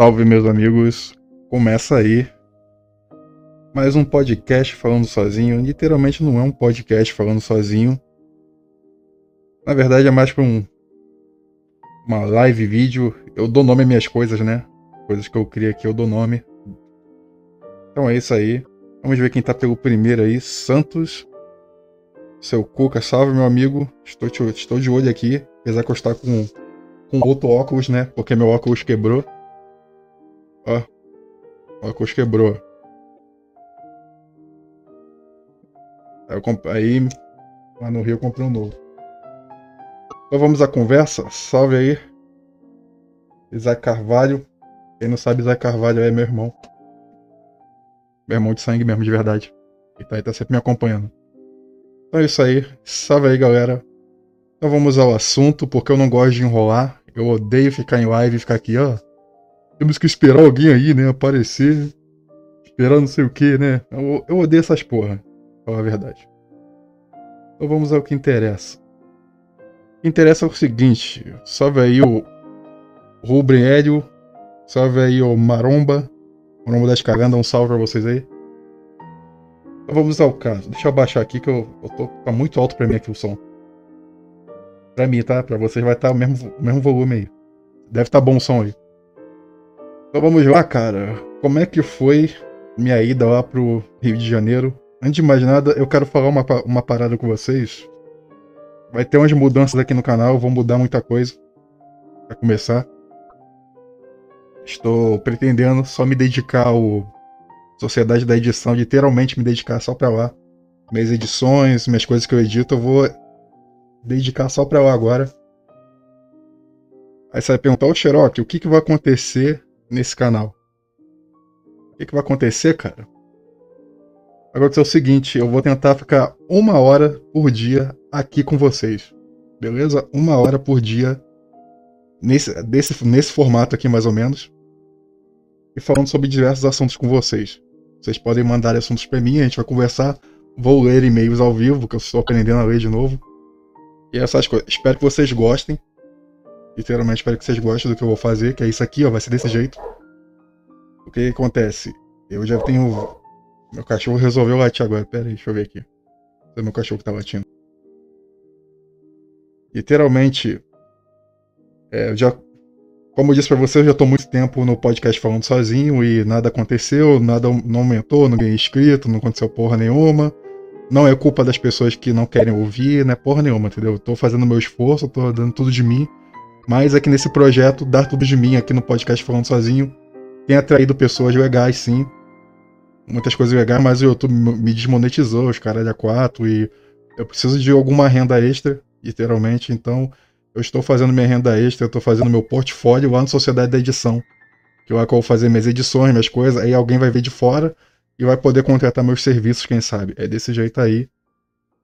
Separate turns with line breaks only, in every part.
Salve, meus amigos. Começa aí mais um podcast falando sozinho. Literalmente não é um podcast falando sozinho. Na verdade é mais para um uma live vídeo. Eu dou nome às minhas coisas, né? Coisas que eu crio aqui eu dou nome. Então é isso aí. Vamos ver quem tá pelo primeiro aí. Santos. Seu Cuca, salve meu amigo. Estou, te, estou de olho aqui. Apesar que eu estou com, com outro óculos, né? Porque meu óculos quebrou. Ó. O óculos quebrou. Aí, comp... aí lá no Rio eu comprei um novo. Então vamos à conversa. Salve aí. Isaac Carvalho. Quem não sabe, Isaac Carvalho é meu irmão. Meu irmão de sangue mesmo, de verdade. E tá aí, tá sempre me acompanhando. Então é isso aí. Salve aí, galera. Então vamos ao assunto, porque eu não gosto de enrolar. Eu odeio ficar em live e ficar aqui, ó. Temos que esperar alguém aí, né? Aparecer. Esperar não sei o que, né? Eu, eu odeio essas porra. Falar a verdade. Então vamos ao que interessa. O que interessa é o seguinte. Salve aí o Rubem Hélio. Salve aí o Maromba. Maromba das Cagandas, um salve pra vocês aí. Então vamos ao caso. Deixa eu abaixar aqui que eu, eu tô tá muito alto pra mim aqui o som. Pra mim, tá? Pra vocês vai estar tá o mesmo, o mesmo volume aí. Deve estar tá bom o som aí. Então vamos lá, cara. Como é que foi minha ida lá pro Rio de Janeiro? Antes de mais nada, eu quero falar uma, uma parada com vocês. Vai ter umas mudanças aqui no canal, vou mudar muita coisa. Pra começar. Estou pretendendo só me dedicar ao Sociedade da Edição, literalmente me dedicar só pra lá. Minhas edições, minhas coisas que eu edito, eu vou dedicar só pra lá agora. Aí você vai perguntar, ô Xerox, o que, que vai acontecer nesse canal. O que, que vai acontecer, cara? Agora é o seguinte, eu vou tentar ficar uma hora por dia aqui com vocês. Beleza? Uma hora por dia nesse, desse, nesse formato aqui, mais ou menos. E falando sobre diversos assuntos com vocês. Vocês podem mandar assuntos para mim, a gente vai conversar. Vou ler e-mails ao vivo, que eu estou aprendendo a ler de novo. E essas coisas. Espero que vocês gostem. Literalmente espero que vocês gostem do que eu vou fazer, que é isso aqui, ó, vai ser desse jeito. O que, acontece? Eu já tenho. Meu cachorro resolveu latir agora. Pera aí, deixa eu ver aqui. É meu cachorro que tá latindo. Literalmente. É, já. Como eu disse pra você, eu já tô muito tempo no podcast falando sozinho e nada aconteceu, nada não aumentou, não ganhei inscrito, não aconteceu porra nenhuma. Não é culpa das pessoas que não querem ouvir, né? Porra nenhuma, entendeu? Eu tô fazendo meu esforço, tô dando tudo de mim. Mas aqui nesse projeto, Dar Tudo de Mim, aqui no podcast Falando Sozinho, tem atraído pessoas legais, sim. Muitas coisas legais, mas o YouTube me desmonetizou, os caras da 4, e eu preciso de alguma renda extra, literalmente. Então, eu estou fazendo minha renda extra, eu estou fazendo meu portfólio lá no Sociedade da Edição. Que lá que eu vou fazer minhas edições, minhas coisas, aí alguém vai ver de fora e vai poder contratar meus serviços, quem sabe. É desse jeito aí.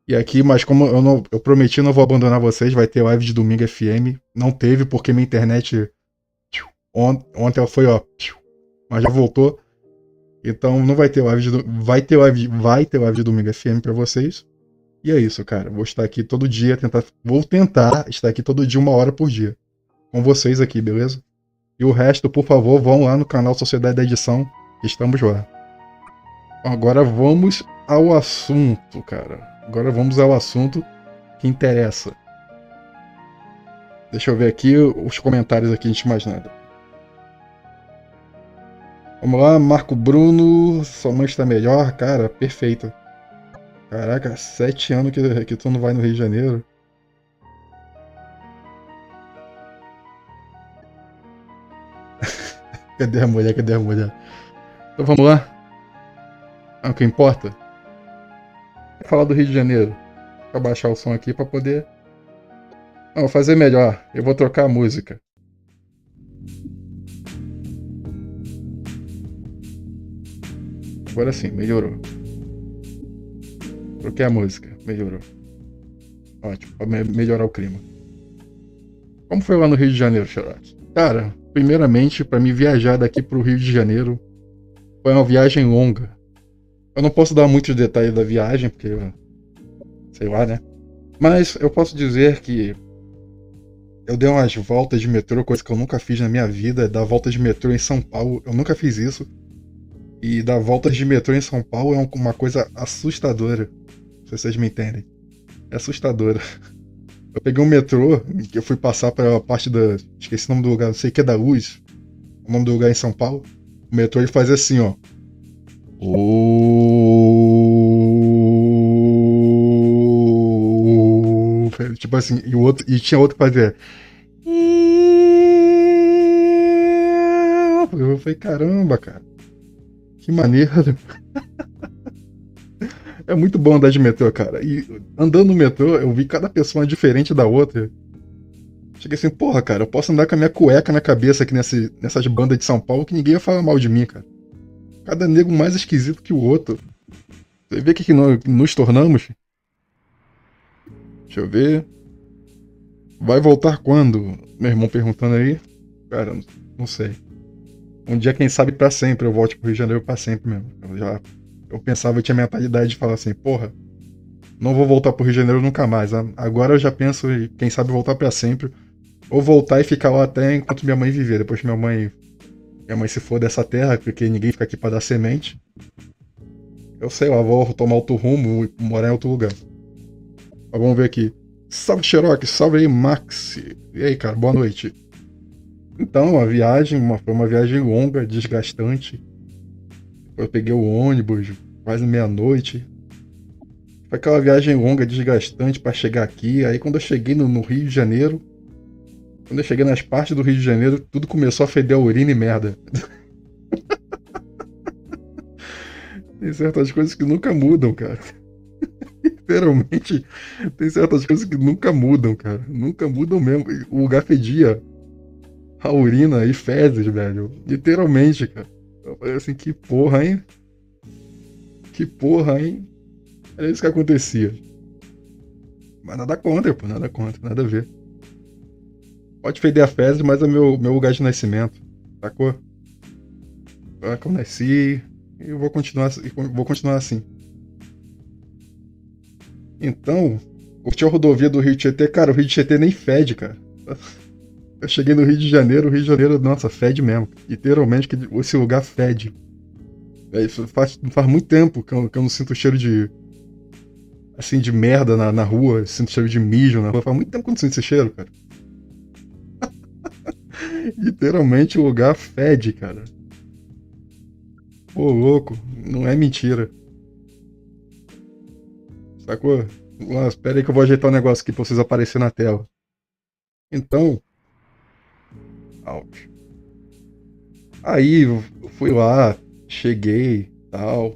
E aqui, mas como eu, não, eu prometi, não vou abandonar vocês, vai ter live de domingo FM. Não teve, porque minha internet ontem foi, ó, mas já voltou. Então não vai ter live de, vai ter live, vai ter live de domingo FM para vocês. E é isso, cara. Vou estar aqui todo dia, tentar, vou tentar estar aqui todo dia uma hora por dia com vocês aqui, beleza? E o resto, por favor, vão lá no canal Sociedade da Edição, estamos lá. Agora vamos ao assunto, cara. Agora vamos ao assunto que interessa. Deixa eu ver aqui os comentários aqui antes de mais nada. Vamos lá, Marco Bruno, sua mãe está melhor, cara, perfeito. Caraca, sete anos que, que tu não vai no Rio de Janeiro. cadê a mulher? Cadê a mulher? Então vamos lá. É o que importa falar do Rio de Janeiro. Vou baixar o som aqui para poder. Não, vou fazer melhor. Eu vou trocar a música. Agora sim, melhorou. Troquei a música, melhorou. Ótimo, pra melhorar o clima. Como foi lá no Rio de Janeiro, Charlotte? Cara, primeiramente, para mim viajar daqui pro Rio de Janeiro foi uma viagem longa. Eu não posso dar muitos detalhes da viagem, porque. Sei lá, né? Mas eu posso dizer que. eu dei umas voltas de metrô, coisa que eu nunca fiz na minha vida, dar volta de metrô em São Paulo. Eu nunca fiz isso. E dar voltas de metrô em São Paulo é uma coisa assustadora. Se vocês me entendem. É assustadora. Eu peguei um metrô, que eu fui passar para a parte da. Esqueci o nome do lugar, não sei o que é da luz. O nome do lugar em São Paulo. O metrô ele fazia assim, ó. O... Tipo assim, e, o outro, e tinha outro que fazia. Eu falei, caramba, cara. Que maneira. É muito bom andar de metrô, cara. E andando no metrô, eu vi cada pessoa diferente da outra. Cheguei assim, porra, cara, eu posso andar com a minha cueca na cabeça aqui nesse, nessas bandas de São Paulo que ninguém ia falar mal de mim, cara. Cada nego mais esquisito que o outro. Você vê o que, que nós nos tornamos? Deixa eu ver. Vai voltar quando? Meu irmão perguntando aí. Cara, não sei. Um dia, quem sabe, para sempre. Eu volte pro Rio de Janeiro pra sempre mesmo. Eu já eu pensava, eu tinha mentalidade de falar assim, porra, não vou voltar pro Rio de Janeiro nunca mais. Agora eu já penso, quem sabe, voltar para sempre. Ou voltar e ficar lá até enquanto minha mãe viver. Depois que minha mãe. Minha mãe se for dessa terra, porque ninguém fica aqui para dar semente. Eu sei lá, vou tomar outro rumo e morar em outro lugar. Mas vamos ver aqui. Salve Xerox, salve aí Max. E aí, cara, boa noite. Então, a viagem uma, foi uma viagem longa, desgastante. Eu peguei o ônibus quase meia-noite. Foi aquela viagem longa, desgastante para chegar aqui. Aí quando eu cheguei no, no, Rio de Janeiro, quando eu cheguei nas partes do Rio de Janeiro, tudo começou a feder a urina e merda. tem certas coisas que nunca mudam, cara. Literalmente, tem certas coisas que nunca mudam, cara. Nunca mudam mesmo. O lugar fedia a urina e fezes, velho. Literalmente, cara. Eu falei assim, que porra, hein? Que porra, hein? Era isso que acontecia. Mas nada contra, pô, nada contra, nada a ver. Pode feder a fezes, mas é meu, meu lugar de nascimento. Sacou? É que eu nasci e eu vou continuar, vou continuar assim. Então, curtiu a rodovia do Rio de Tietê? Cara, o Rio de Tietê nem fede, cara. Eu cheguei no Rio de Janeiro, o Rio de Janeiro, nossa, fede mesmo. Literalmente, esse lugar fede. É, faz, faz muito tempo que eu, que eu não sinto cheiro de. Assim, de merda na, na rua, sinto cheiro de mijo na rua. Faz muito tempo que eu não sinto esse cheiro, cara. Literalmente o lugar fede, cara. Pô, louco, não é mentira. Sacou? Nossa, espera aí que eu vou ajeitar um negócio aqui pra vocês aparecerem na tela. Então, Out. Aí fui lá, cheguei, tal.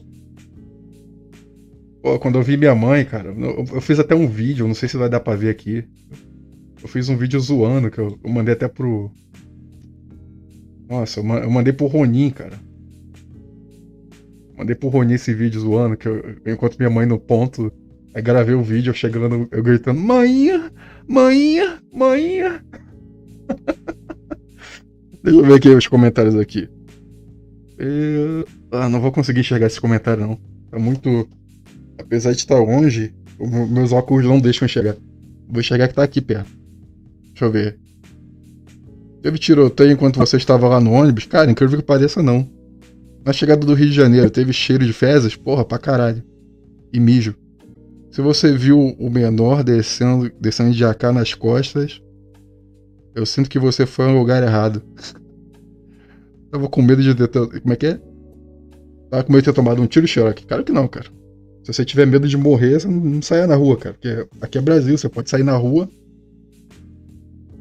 Pô, quando eu vi minha mãe, cara, eu, eu, fiz até um vídeo, não sei se vai dar pra ver aqui. Eu fiz um vídeo zoando, que eu, eu mandei até pro. Nossa, eu, mandei pro Ronin, cara. Mandei pro Ronin esse vídeo zoando, que eu, encontro minha mãe no ponto. Aí gravei o vídeo, eu chegando, eu gritando, mãinha, mãinha, mãinha. Deixa eu ver aqui os comentários aqui. Eu... Ah, não vou conseguir enxergar esse comentário, não. Tá muito. Apesar de estar longe, meus óculos não deixam enxergar. Vou enxergar que tá aqui perto. Deixa eu ver. Teve tiroteio enquanto você estava lá no ônibus? Cara, incrível que pareça, não. Na chegada do Rio de Janeiro, teve cheiro de fezes? Porra, pra caralho. E mijo. Se você viu o menor descendo, descendo de AK nas costas, eu sinto que você foi no lugar errado. Tava com medo de ter. Como é que é? Tava com medo de ter tomado um tiro Sherlock. Claro que não, cara. Se você tiver medo de morrer, você não saia na rua, cara. Porque aqui é Brasil, você pode sair na rua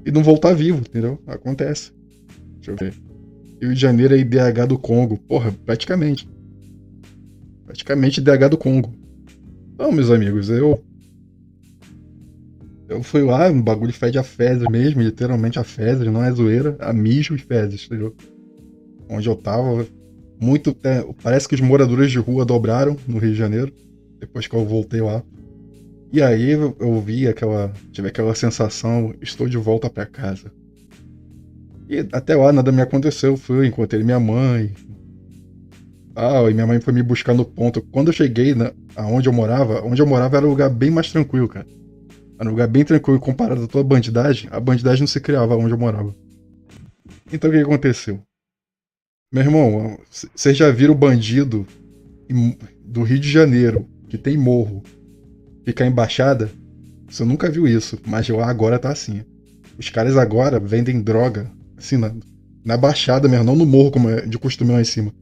e não voltar vivo, entendeu? Acontece. Deixa eu ver. Rio de Janeiro é IDH do Congo. Porra, praticamente. Praticamente IDH do Congo. Então, meus amigos, eu eu fui lá, um bagulho fede a fezes mesmo, literalmente a fezes, não é zoeira, a mijo e fezes, entendeu? Onde eu tava, muito. É, parece que os moradores de rua dobraram no Rio de Janeiro, depois que eu voltei lá. E aí eu, vi aquela. Tive aquela sensação, estou de volta para casa. E até lá nada me aconteceu, fui, encontrei minha mãe. Ah, e minha mãe foi me buscar no ponto. Quando eu cheguei na, aonde eu morava, onde eu morava era um lugar bem mais tranquilo, cara Era um lugar bem tranquilo comparado a toda a bandidagem. A bandidagem não se criava onde eu morava. Então o que aconteceu? Meu irmão, vocês já viram bandido do Rio de Janeiro, que tem morro, ficar embaixada? Você nunca viu isso, mas lá agora tá assim. Os caras agora vendem droga, assim, na, na baixada mesmo, não no morro como é de costume lá em cima.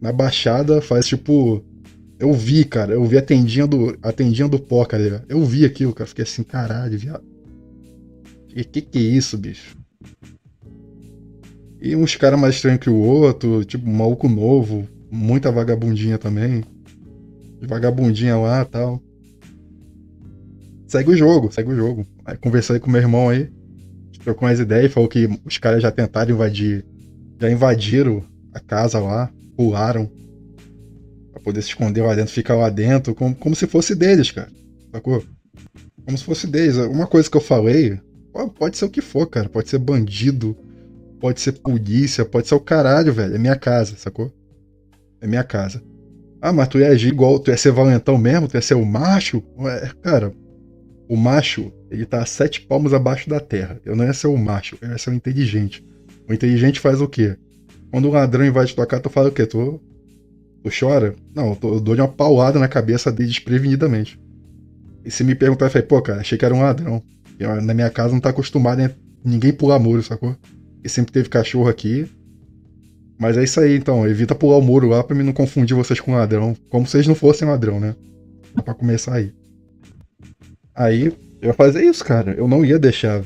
Na baixada faz tipo. Eu vi, cara, eu vi a tendinha do, a tendinha do pó, cara. Eu vi aquilo, cara. Fiquei assim, caralho, viado. Que que, que é isso, bicho? E uns caras mais estranhos que o outro, tipo, um maluco novo, muita vagabundinha também. Vagabundinha lá tal. Segue o jogo, segue o jogo. Aí conversei com meu irmão aí, trocou umas ideias, falou que os caras já tentaram invadir, já invadiram a casa lá, pularam pra poder se esconder lá dentro, ficar lá dentro, como, como se fosse deles, cara. Sacou? Como se fosse deles. Uma coisa que eu falei, pode ser o que for, cara. Pode ser bandido, pode ser polícia, pode ser o caralho, velho. É minha casa, sacou? É minha casa. Ah, mas tu ia agir igual, tu ia ser valentão mesmo, tu ia ser o macho? Ué, cara, o macho, ele tá sete palmos abaixo da terra. Eu não ia ser o macho, eu ia ser o inteligente. O inteligente faz o quê? Quando o ladrão invade tua casa, tu fala o quê? Tu, tu chora? Não, eu, tô, eu dou uma paulada na cabeça dele desprevenidamente. E se me perguntar, eu falei, pô, cara, achei que era um ladrão. Eu, na minha casa não tá acostumado ninguém pular muro, sacou? E sempre teve cachorro aqui. Mas é isso aí, então. Evita pular o muro lá pra mim não confundir vocês com ladrão. Como se vocês não fossem ladrão, né? Pra começar aí. Aí eu ia fazer isso, cara. Eu não ia deixar.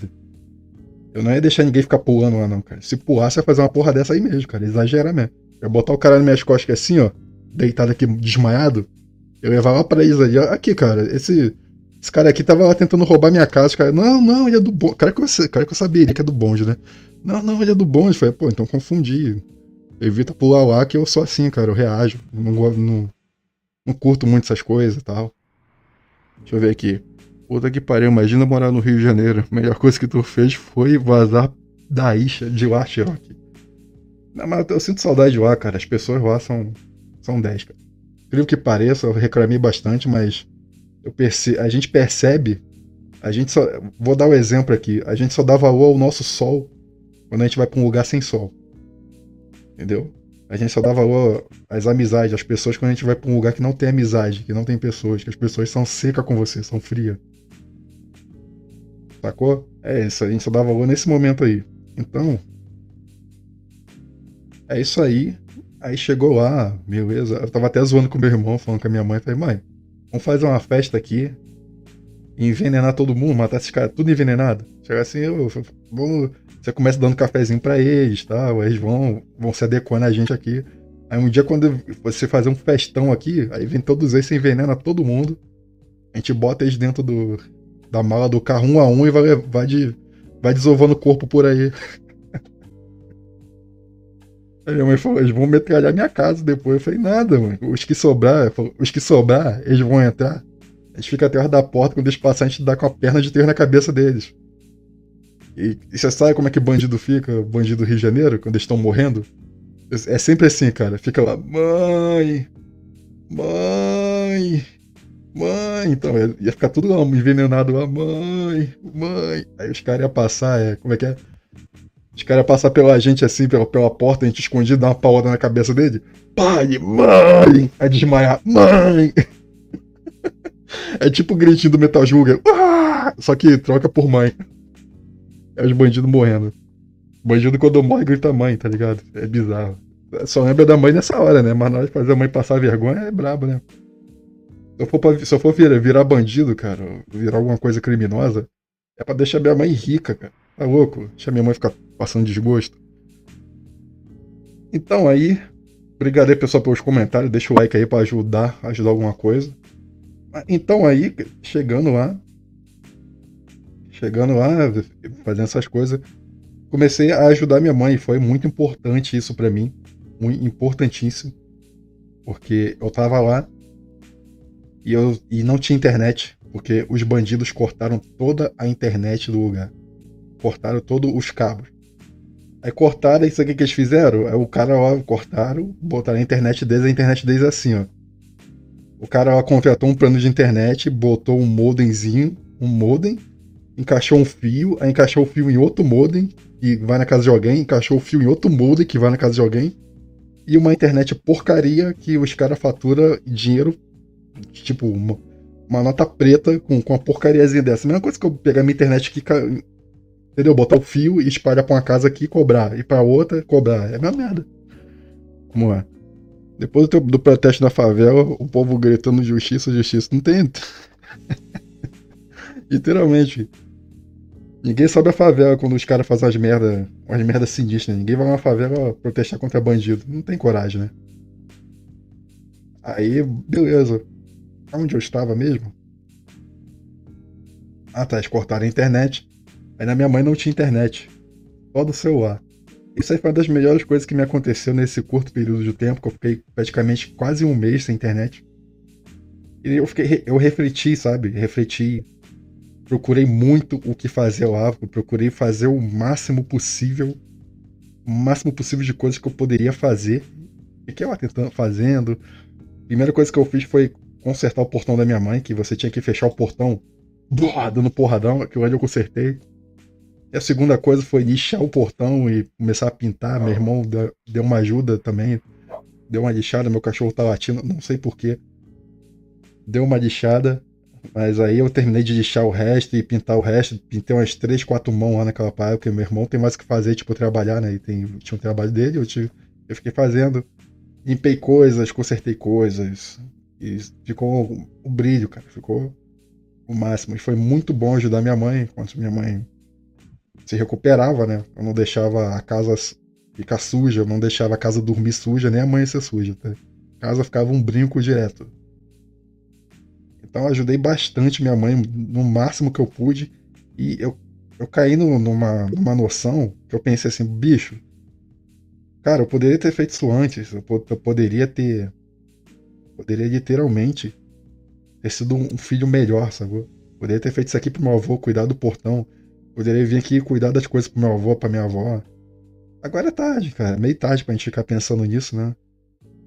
Eu não ia deixar ninguém ficar pulando lá, não, cara. Se pulasse, ia fazer uma porra dessa aí mesmo, cara. Exagerar mesmo. Eu ia botar o cara nas minhas costas assim, ó. Deitado aqui, desmaiado. Eu ia falar pra eles ali, ó. Aqui, cara, esse. Esse cara aqui tava lá tentando roubar minha casa. Cara, não, não, ele é do bonde. Cara que eu, cara que eu ele que é do bonde, né? Não, não, ele é do bonde. Eu falei, pô, então confundi. Evita pular lá que eu sou assim, cara. Eu reajo. Não, não, não curto muito essas coisas e tal. Deixa eu ver aqui. Puta que pariu, imagina morar no Rio de Janeiro. A melhor coisa que tu fez foi vazar da isha de lá, Cherokee. Não, mas eu sinto saudade de lá, cara. As pessoas lá são, são 10, cara. Incrível que pareça, eu reclamei bastante, mas eu perce... a gente percebe. A gente só. Vou dar o um exemplo aqui. A gente só dá valor ao nosso sol quando a gente vai pra um lugar sem sol. Entendeu? A gente só dá valor às amizades, às pessoas quando a gente vai pra um lugar que não tem amizade, que não tem pessoas, que as pessoas são secas com você, são frias. Sacou? É isso, a gente só dá valor nesse momento aí. Então. É isso aí. Aí chegou lá, beleza. Eu tava até zoando com meu irmão, falando com a minha mãe. Falei, mãe, vamos fazer uma festa aqui. envenenar todo mundo, matar esses caras tudo envenenado. Chegar assim, eu, vamos. Você começa dando cafezinho para eles, tá? Eles vão, vão se adequando a gente aqui. Aí um dia, quando você fazer um festão aqui, aí vem todos eles, você envenena todo mundo. A gente bota eles dentro do, da mala do carro um a um e vai, vai, de, vai desovando o corpo por aí. Aí minha mãe falou, eles vão metralhar minha casa depois. Eu falei, nada, mãe. Os que sobrar, os que sobrar, eles vão entrar. Eles ficam atrás da porta, quando eles passarem, a gente dá com a perna de três na cabeça deles. E, e você sabe como é que bandido fica, bandido do Rio de Janeiro, quando eles estão morrendo? É sempre assim, cara. Fica lá, mãe, mãe, Mãe, então, ia ficar tudo envenenado lá, mãe, mãe. Aí os caras iam passar, é, como é que é? Os caras iam passar pela gente assim, pela, pela porta, a gente escondido, dar uma paulada na cabeça dele. Pai, mãe! Aí desmaiar, mãe! é tipo o gritinho do Metal Slug, ah! só que troca por mãe. É os bandidos morrendo. Bandido quando morre grita mãe, tá ligado? É bizarro. Só lembra da mãe nessa hora, né? Mas na hora de fazer a mãe passar vergonha é brabo, né? Se eu for, pra, se eu for virar, virar bandido, cara, virar alguma coisa criminosa, é pra deixar minha mãe rica, cara. Tá louco? Deixar minha mãe ficar passando desgosto. Então aí, obrigado aí, pessoal, pelos comentários. Deixa o like aí pra ajudar, ajudar alguma coisa. Então aí, chegando lá, chegando lá, fazendo essas coisas, comecei a ajudar minha mãe. Foi muito importante isso para mim, muito importantíssimo, porque eu tava lá e, eu, e não tinha internet, porque os bandidos cortaram toda a internet do lugar. Cortaram todos os cabos. Aí cortaram, isso aqui que eles fizeram? Aí o cara, ó, cortaram, botaram a internet deles, a internet deles é assim, ó. O cara ó, contratou um plano de internet, botou um modemzinho um modem, encaixou um fio, aí encaixou o fio em outro modem, e vai na casa de alguém, encaixou o fio em outro modem, que vai na casa de alguém, e uma internet porcaria que os caras faturam dinheiro, tipo, uma, uma, nota preta com, com uma porcariazinha dessa. A mesma coisa que eu pegar minha internet aqui, entendeu? Botar o fio e espalhar pra uma casa aqui e cobrar, e pra outra cobrar. É a mesma merda. Como é? Depois do, do protesto na favela, o povo gritando justiça, justiça. Não tem. Literalmente. Ninguém sobe a favela quando os caras fazem umas merda, umas merda sinistras. Ninguém vai na favela protestar contra bandido. Não tem coragem, né? Aí, beleza. Onde eu estava mesmo? Ah tá, eles cortaram a internet. Aí na minha mãe não tinha internet. Só do celular. Isso aí foi uma das melhores coisas que me aconteceu nesse curto período de tempo, que eu fiquei praticamente quase um mês sem internet. E eu fiquei, eu refleti, sabe? Refleti. Procurei muito o que fazer lá, procurei fazer o máximo possível, o máximo possível de coisas que eu poderia fazer. Fiquei lá tentando, fazendo. Primeira coisa que eu fiz foi consertar o portão da minha mãe, que você tinha que fechar o portão, dando porradão, que onde eu consertei. E a segunda coisa foi lixar o portão e começar a pintar. Meu irmão deu uma ajuda também. Deu uma lixada, meu cachorro tá latindo, não sei porquê. Deu uma lixada, mas aí eu terminei de lixar o resto e pintar o resto. Pintei umas três, quatro mãos lá naquela praia, porque meu irmão tem mais o que fazer, tipo, trabalhar, né? E tem, tinha um trabalho dele, eu, tive, eu fiquei fazendo. Limpei coisas, consertei coisas. E ficou o brilho, cara. Ficou o máximo. E foi muito bom ajudar minha mãe, enquanto minha mãe se recuperava, né? Eu não deixava a casa ficar suja, eu não deixava a casa dormir suja, nem amanhecer suja. Tá? A casa ficava um brinco direto. Então eu ajudei bastante minha mãe no máximo que eu pude. E eu, eu caí no, numa, numa noção que eu pensei assim, bicho, cara, eu poderia ter feito isso antes. Eu, eu poderia ter. Poderia literalmente ter sido um filho melhor, sabe? Poderia ter feito isso aqui pro meu avô, cuidar do portão, Poderia vir aqui cuidar das coisas pro meu avô, pra minha avó. Agora é tarde, cara. Meio tarde pra gente ficar pensando nisso, né?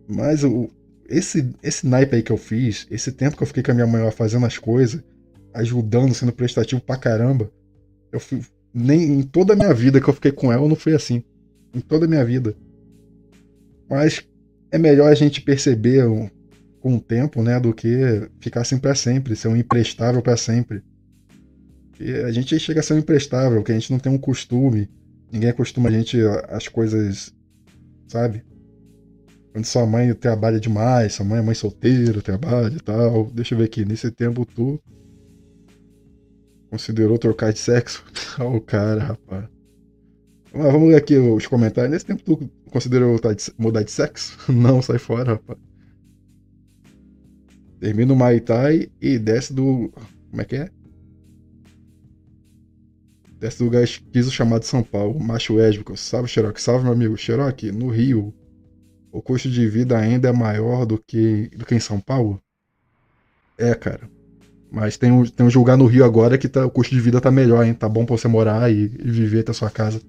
Mas o, esse, esse naipe aí que eu fiz, esse tempo que eu fiquei com a minha mãe lá fazendo as coisas, ajudando, sendo prestativo pra caramba, eu fui, nem em toda a minha vida que eu fiquei com ela não foi assim. Em toda a minha vida. Mas é melhor a gente perceber com o tempo, né, do que ficar assim para sempre, ser um imprestável para sempre a gente chega a ser um imprestável, que a gente não tem um costume. Ninguém acostuma a gente as coisas, sabe? Quando sua mãe trabalha demais, sua mãe é mãe solteira, trabalha e tal. Deixa eu ver aqui, nesse tempo tu considerou trocar de sexo? Olha o cara, rapaz. Mas vamos ler aqui os comentários. Nesse tempo tu considerou mudar de sexo? Não, sai fora, rapaz. Termina o Maitai e desce do. Como é que é? desse lugar esquiso chamado São Paulo, macho lésbico. Salve, Xerox. Salve, meu amigo. Xerox, no Rio, o custo de vida ainda é maior do que, do que em São Paulo? É, cara. Mas tem um, tem um lugar no Rio agora que tá, o custo de vida tá melhor, hein? Tá bom pra você morar e, e viver até sua casa.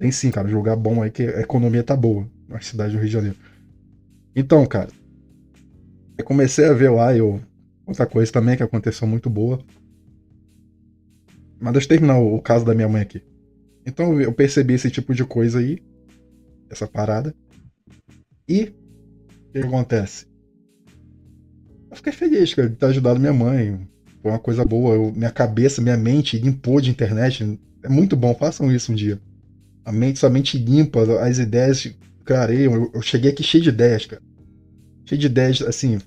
Tem sim, cara. Um lugar bom aí que a economia tá boa na cidade do Rio de Janeiro. Então, cara. Eu comecei a ver lá. Outra coisa também que aconteceu muito boa mas deixa eu terminar o, caso da minha mãe aqui. Então eu percebi esse tipo de coisa aí, essa parada. E o que acontece? Eu fiquei feliz, cara, de ter ajudado minha mãe. Foi uma coisa boa. Eu, minha cabeça, minha mente limpou de internet. É muito bom, façam isso um dia. A mente, sua mente limpa, as ideias clareiam. Eu, eu cheguei aqui cheio de ideias, cara. Cheio de ideias, assim,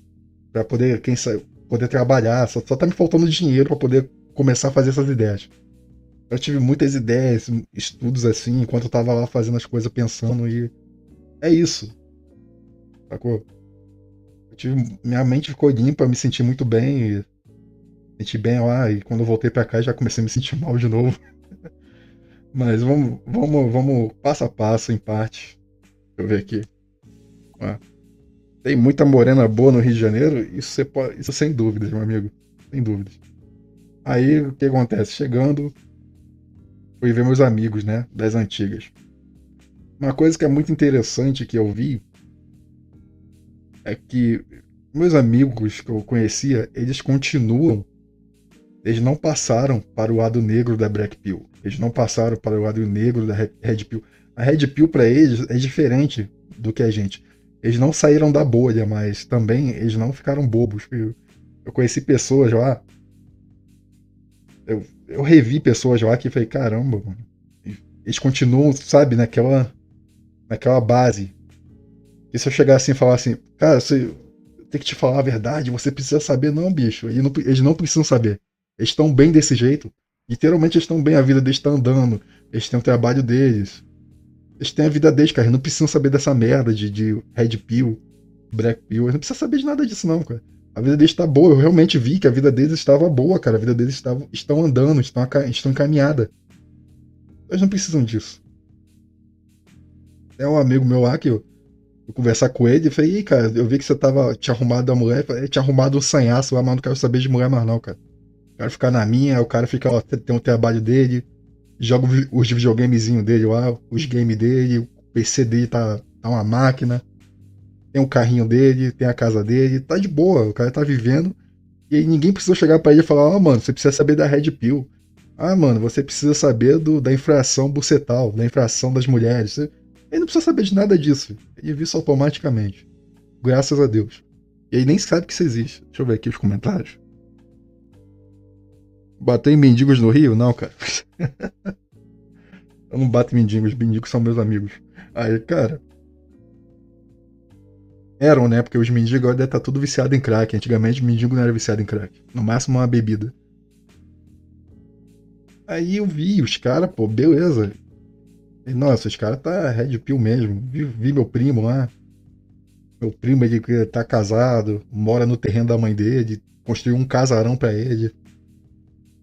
para poder, quem sabe, poder trabalhar. Só, só tá me faltando dinheiro para poder começar a fazer essas ideias. Eu tive muitas ideias, estudos assim, enquanto eu tava lá fazendo as coisas, pensando, e é isso. Sacou? Eu tive, minha mente ficou limpa, me senti muito bem, e senti bem lá, e quando eu voltei para cá já comecei a me sentir mal de novo. Mas vamos, vamos, vamos passo a passo, em parte. Deixa eu ver aqui. Tem muita morena boa no Rio de Janeiro? Isso, você pode, isso sem dúvidas, meu amigo. Sem dúvidas. Aí o que acontece? Chegando, fui ver meus amigos, né? Das antigas. Uma coisa que é muito interessante que eu vi é que meus amigos que eu conhecia, eles continuam Eles não passaram para o lado negro da Black Pill. Eles não passaram para o lado negro da Red Pill. A Red Pill para eles é diferente do que a gente. Eles não saíram da bolha, mas também eles não ficaram bobos. Eu, eu conheci pessoas lá. Eu, eu revi pessoas lá que falei, caramba, mano. Eles continuam, sabe, naquela, naquela base. E se eu chegar assim e falar assim, cara, você tem que te falar a verdade, você precisa saber, não, bicho. Eles não, eles não precisam saber. Eles estão bem desse jeito. Literalmente eles estão bem, a vida deles está andando. Eles têm o trabalho deles. Eles têm a vida deles, cara. Eles não precisam saber dessa merda de, de Red Pill, Black Pill. Eles não precisam saber de nada disso, não, cara. A vida deles está boa. Eu realmente vi que a vida deles estava boa, cara. A vida deles estava, estão andando, estão, estão encaminhada. Eles não precisam disso. É um amigo meu lá que eu, eu conversar com ele e falei, Ih, cara, eu vi que você tava te arrumado a mulher, tinha arrumado um sanhaço lá, mas não quero saber de mulher mais não, cara. Quero ficar na minha, o cara fica, ó, tem um trabalho dele, joga os videogamezinhos dele lá, os games dele, o PC dele tá, tá uma máquina, tem o carrinho dele, tem a casa dele, tá de boa, o cara tá vivendo. E aí ninguém precisou chegar para ele e falar, ó, oh, mano, você precisa saber da Red Pill. Ah, mano, você precisa saber do, da infração bucetal, da infração das mulheres. Ele não precisa saber de nada disso. Ele viu isso automaticamente. Graças a Deus. E aí nem sabe que isso existe. Deixa eu ver aqui os comentários. Bater em mendigos no Rio? Não, cara. eu não bato em mendigos, mendigos são meus amigos. Aí, cara. Eram, né? Porque os mendigos agora devem estar tudo viciado em crack. Antigamente, mendigo não era viciado em crack. No máximo, uma bebida. Aí eu vi os caras, pô, beleza. E, nossa, os caras tá Red Pill mesmo. Vi, vi, meu primo lá. Meu primo, ele tá casado, mora no terreno da mãe dele, construiu um casarão para ele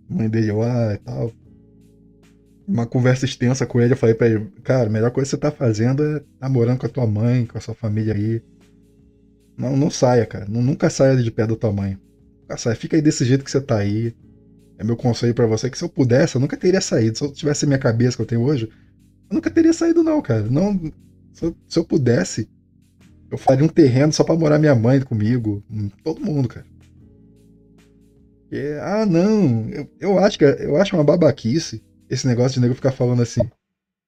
mãe dele lá e tal. Uma conversa extensa com ele, eu falei pra ele, cara, a melhor coisa que você tá fazendo é tá morando com a tua mãe, com a sua família aí. Não, não saia, cara. Não, nunca saia de pé do tua mãe. Nunca saia. Fica aí desse jeito que você tá aí. É meu conselho para você que se eu pudesse, eu nunca teria saído. Se eu tivesse a minha cabeça que eu tenho hoje, eu nunca teria saído, não, cara. Não, se eu, se eu pudesse, eu faria um terreno só para morar minha mãe comigo. Todo mundo, cara. É, ah, não, eu, eu, acho que eu acho uma babaquice esse negócio de nego ficar falando assim.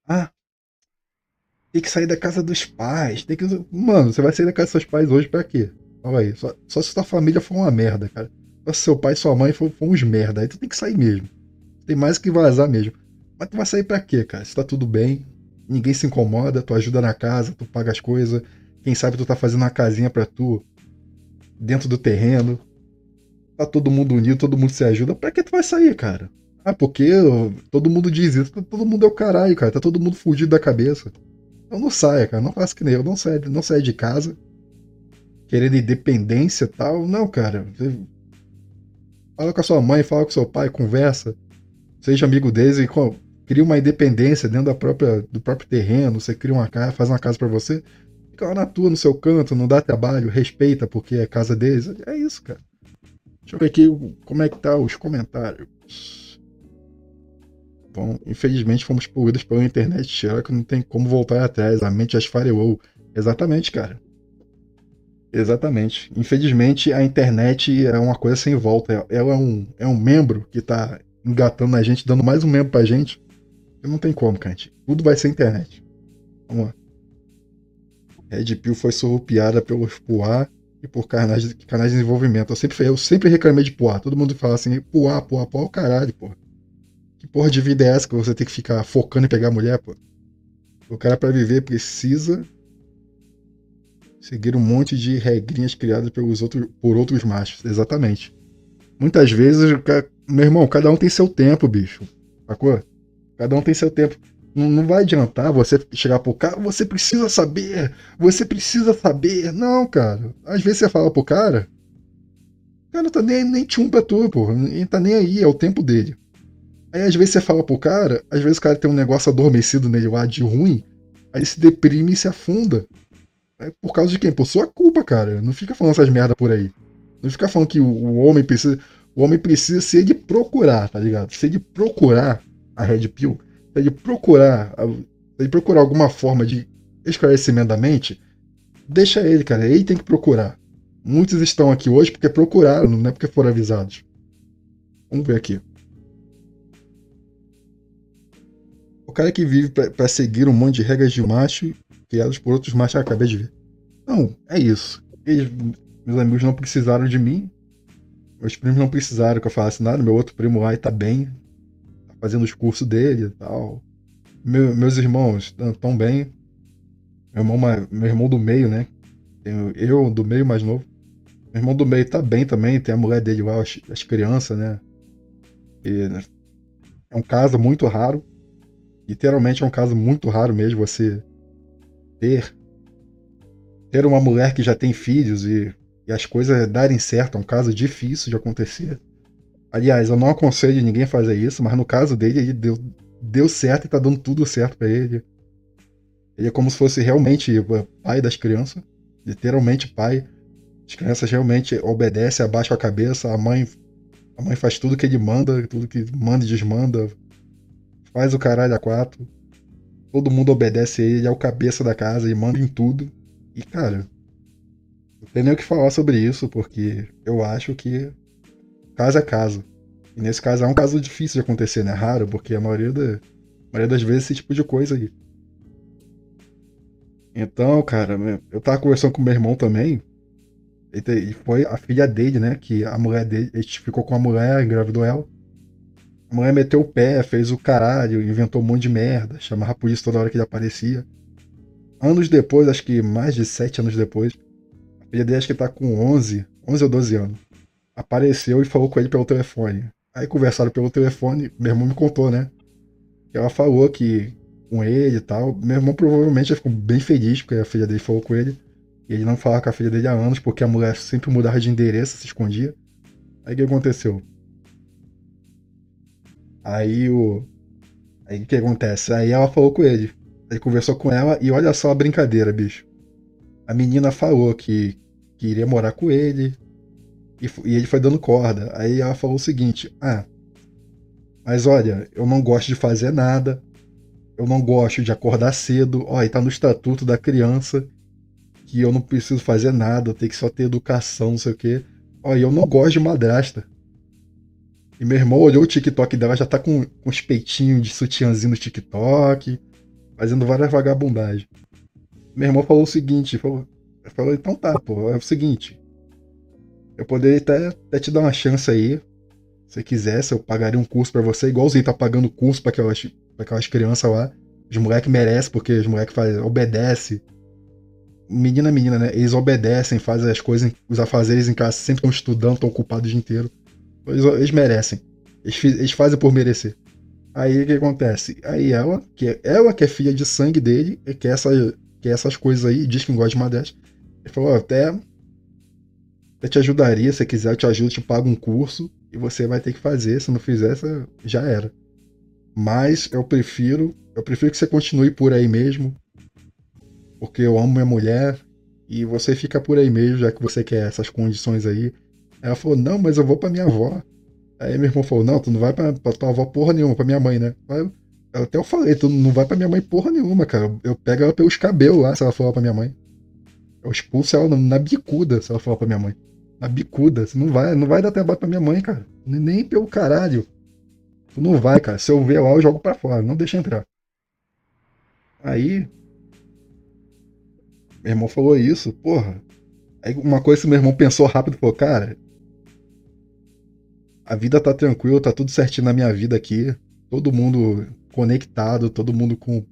Ah, tem que sair da casa dos pais. Tem que. Mano, você vai sair da casa dos seus pais hoje pra quê? Olha aí, só, só se sua família for uma merda, cara. Só se seu pai e sua mãe for, for uns merda. Aí tu tem que sair mesmo. Tem mais que vazar mesmo. Mas tu vai sair pra quê, cara? Se tá tudo bem, ninguém se incomoda, tu ajuda na casa, tu paga as coisas. Quem sabe tu tá fazendo uma casinha pra tu dentro do terreno tá todo mundo unido, todo mundo se ajuda, pra que tu vai sair, cara? Ah, porque todo mundo diz isso, todo mundo é o caralho, cara, tá todo mundo fugido da cabeça. Então não saia, cara, não faça que nem eu, não saia, não saia de casa, querendo independência e tal, não, cara. Fala com a sua mãe, fala com seu pai, conversa, seja amigo deles e cria uma independência dentro da própria, do próprio terreno, você cria uma casa, faz uma casa para você, fica lá na tua, no seu canto, não dá trabalho, respeita porque é casa deles, é isso, cara. Deixa eu ver aqui como é que tá os comentários. Bom, infelizmente fomos poluídos pela internet, será que não tem como voltar atrás, a mente já esfarelou. Exatamente, cara. Exatamente. Infelizmente a internet é uma coisa sem volta. Ela é um, é um membro que tá engatando a gente, dando mais um membro pra gente. Não tem como, cara. Tudo vai ser internet. Vamos lá. Red Pill foi surrupiada pelo Poá e por canais, canais de desenvolvimento. Eu sempre, eu sempre reclamei de Poá. Todo mundo fala assim, Poá, Poá, Poá, o caralho, pô. Que porra de vida é essa que você tem que ficar focando em pegar mulher, pô? O cara para viver precisa seguir um monte de regrinhas criadas pelos outros, por outros machos. Exatamente. Muitas vezes, meu irmão, cada um tem seu tempo, bicho. Sacou? Cada um tem seu tempo. Não, vai adiantar você chegar pro cara, você precisa saber, você precisa saber. Não, cara. Às vezes você fala pro cara, o cara tá nem, nem tchum pra tu, pô. Ele tá nem aí, é o tempo dele. Aí às vezes você fala pro cara, às vezes o cara tem um negócio adormecido nele lá de ruim, aí se deprime e se afunda. É por causa de quem? Por sua culpa, cara. Não fica falando essas merda por aí. Não fica falando que o homem precisa. O homem precisa ser de procurar, tá ligado? Ser de procurar a Red Pill de procurar, de procurar alguma forma de esclarecimento da mente, deixa ele, cara. Ele tem que procurar. Muitos estão aqui hoje porque procuraram, não é porque foram avisados. Vamos ver aqui. O cara que vive para seguir um monte de regras de macho criadas por outros machos, acabei de ver. Não, é isso. Eles, meus amigos não precisaram de mim. Meus primos não precisaram que eu falasse nada. Meu outro primo lá tá bem. Fazendo os cursos dele e tal. Meu, meus irmãos estão bem. Meu irmão, meu irmão do meio, né? Eu, do meio mais novo. Meu irmão do meio tá bem também. Tem a mulher dele lá, as, as crianças, né? E é um caso muito raro. Literalmente é um caso muito raro mesmo você ter ter uma mulher que já tem filhos e, e as coisas darem certo é um caso difícil de acontecer. Aliás, eu não aconselho ninguém a fazer isso, mas no caso dele, ele deu, deu certo e tá dando tudo certo para ele. Ele é como se fosse realmente pai das crianças, literalmente pai. As crianças realmente obedecem, abaixam a cabeça, a mãe, a mãe faz tudo que ele manda, tudo que manda e desmanda, faz o caralho a quatro. Todo mundo obedece a ele, ele é o cabeça da casa e manda em tudo. E, cara, não tem nem o que falar sobre isso, porque eu acho que caso é caso. E nesse caso é um caso difícil de acontecer, né? Raro, porque a maioria, da, a maioria das vezes esse tipo de coisa aí. Então, cara, eu tava conversando com meu irmão também. E foi a filha dele, né? Que a mulher dele. Ele ficou com a mulher, engravidou ela. A mulher meteu o pé, fez o caralho, inventou um monte de merda, chamava a polícia toda hora que ele aparecia. Anos depois, acho que mais de sete anos depois, a filha dele acho que tá com 11, 11 ou 12 anos. Apareceu e falou com ele pelo telefone. Aí conversaram pelo telefone, meu irmão me contou, né? Que ela falou que com ele e tal. Meu irmão provavelmente ficou bem feliz porque a filha dele falou com ele. E ele não falava com a filha dele há anos porque a mulher sempre mudava de endereço, se escondia. Aí o que aconteceu? Aí o. Aí o que acontece? Aí ela falou com ele. Ele conversou com ela e olha só a brincadeira, bicho. A menina falou que, que iria morar com ele e, e ele foi dando corda. Aí ela falou o seguinte: Ah, mas olha, eu não gosto de fazer nada, eu não gosto de acordar cedo. Ó, e tá no estatuto da criança que eu não preciso fazer nada, eu tenho que só ter educação, não sei o quê. Ó, e eu não gosto de madrasta. E meu irmão olhou o TikTok dela, já tá com, com os peitinhos de sutiãzinho no TikTok fazendo várias vagabundagens. Meu irmão falou o seguinte, falou, falou então tá, pô, é o seguinte, eu poderia até, até te dar uma chance aí, se quisesse, eu pagaria um curso para você, igualzinho tá pagando curso para aquelas, pra aquelas crianças lá, os moleques merecem, porque os moleques obedecem, menina menina, né, eles obedecem, fazem as coisas, os afazeres em casa, sempre estão estudando, estão ocupados o dia inteiro, eles, eles merecem, eles, eles fazem por merecer. Aí o que acontece? Aí ela, que é, ela que é filha de sangue dele, que essa, que essas coisas aí, diz que não gosta de madrasta. Ele falou, até, até te ajudaria, se quiser, eu te ajudo, te pago um curso e você vai ter que fazer. Se não fizer, já era. Mas eu prefiro, eu prefiro que você continue por aí mesmo, porque eu amo minha mulher e você fica por aí mesmo, já que você quer essas condições aí. Ela falou, não, mas eu vou para minha avó. Aí meu irmão falou, não, tu não vai pra tua avó porra nenhuma, pra minha mãe, né? Aí, até eu falei, tu não vai pra minha mãe porra nenhuma, cara. Eu pego ela pelos cabelos lá, se ela falar pra minha mãe. Eu expulso ela na, bicuda, se ela falar pra minha mãe. Na bicuda. Você não vai, não vai dar trabalho pra minha mãe, cara. Nem pelo caralho. Tu não vai, cara. Se eu ver lá, eu jogo pra fora. Não deixa entrar. Aí. Meu irmão falou isso, porra. Aí uma coisa que meu irmão pensou rápido, falou, cara, a vida tá tranquila, tá tudo certinho na minha vida aqui. Todo mundo conectado, todo mundo com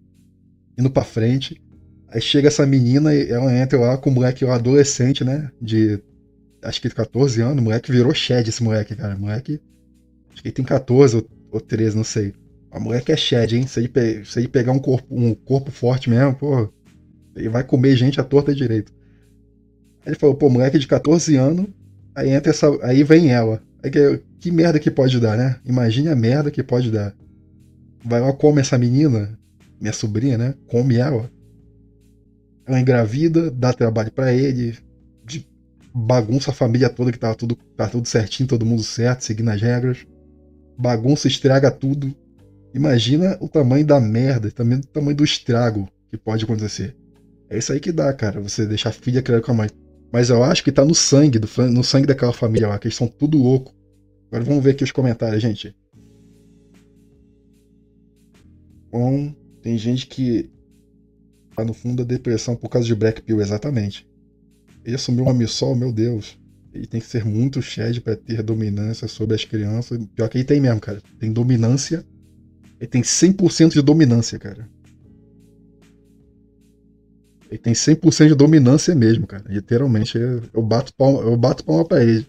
indo para frente. Aí chega essa menina e ela entra lá com o moleque, um adolescente, né? De acho que 14 anos. O moleque virou Shed, esse moleque, cara. O moleque. Acho que ele tem 14 ou, ou 13, não sei. O moleque é Shed, hein? Se ele, se ele pegar um corpo, um corpo forte mesmo, pô. Ele vai comer gente à torta direito. Aí ele falou, pô, moleque de 14 anos. Aí entra essa. Aí vem ela. Aí que, que merda que pode dar, né? Imagine a merda que pode dar. Vai lá, come essa menina, minha sobrinha, né? Come ela. Ela engravida, dá trabalho para ele, bagunça a família toda que tava tudo, tá tudo certinho, todo mundo certo, seguindo as regras. Bagunça, estraga tudo. Imagina o tamanho da merda, também o tamanho do estrago que pode acontecer. É isso aí que dá, cara, você deixar a filha criar com a mãe. Mas eu acho que tá no sangue, do, no sangue daquela família lá, que eles são tudo louco Agora vamos ver aqui os comentários, gente. Bom, tem gente que tá no fundo da depressão por causa de Black Pill, exatamente. Ele assumiu uma missão, meu Deus. Ele tem que ser muito shed para ter dominância sobre as crianças. Pior que ele tem mesmo, cara. Tem dominância. Ele tem 100% de dominância, cara. Ele tem 100% de dominância mesmo, cara. Literalmente, eu bato palma, eu bato palma pra ele.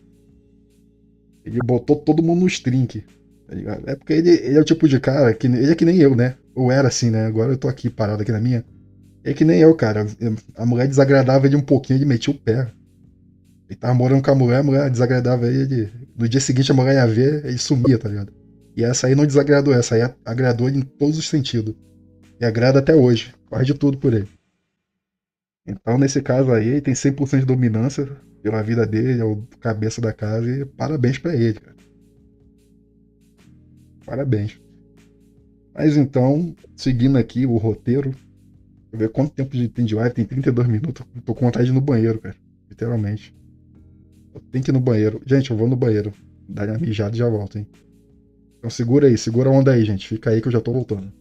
Ele botou todo mundo no string, tá? É porque ele, ele é o tipo de cara que ele é que nem eu, né? Ou era assim, né? Agora eu tô aqui parado aqui na minha. É que nem eu, cara. A mulher desagradava ele um pouquinho, ele metia o pé. Ele tava morando com a mulher, a mulher desagradava ele. No dia seguinte a mulher ia ver, ele sumia, tá ligado? E essa aí não desagradou, essa aí agradou ele em todos os sentidos. E agrada até hoje. Faz de tudo por ele. Então, nesse caso aí, ele tem 100% de dominância pela vida dele, é o cabeça da casa, e parabéns para ele, cara. Parabéns. Mas então, seguindo aqui o roteiro, ver quanto tempo tem de live, tem 32 minutos. Tô com vontade de ir no banheiro, cara. Literalmente. Tenho que ir no banheiro. Gente, eu vou no banheiro. Dar uma mijada e já volto, hein? Então segura aí, segura a onda aí, gente. Fica aí que eu já tô voltando.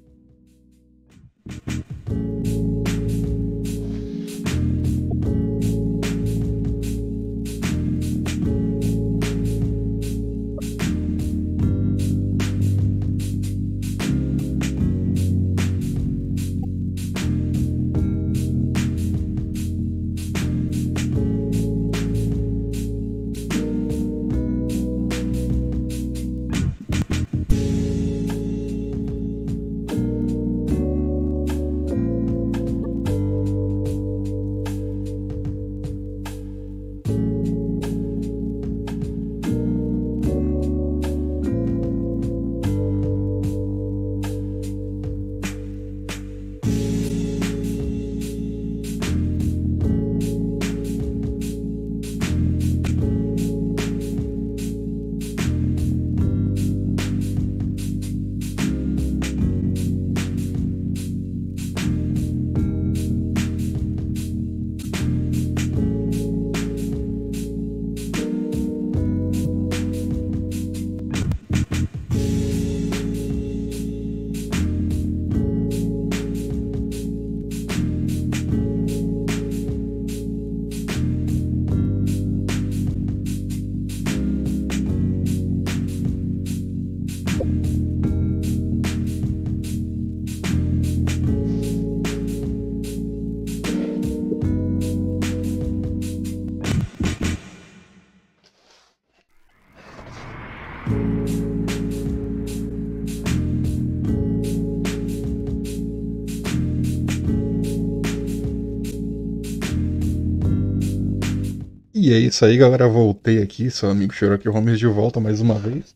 E é isso aí, galera. Voltei aqui. Seu amigo Cherokee Holmes de volta mais uma vez.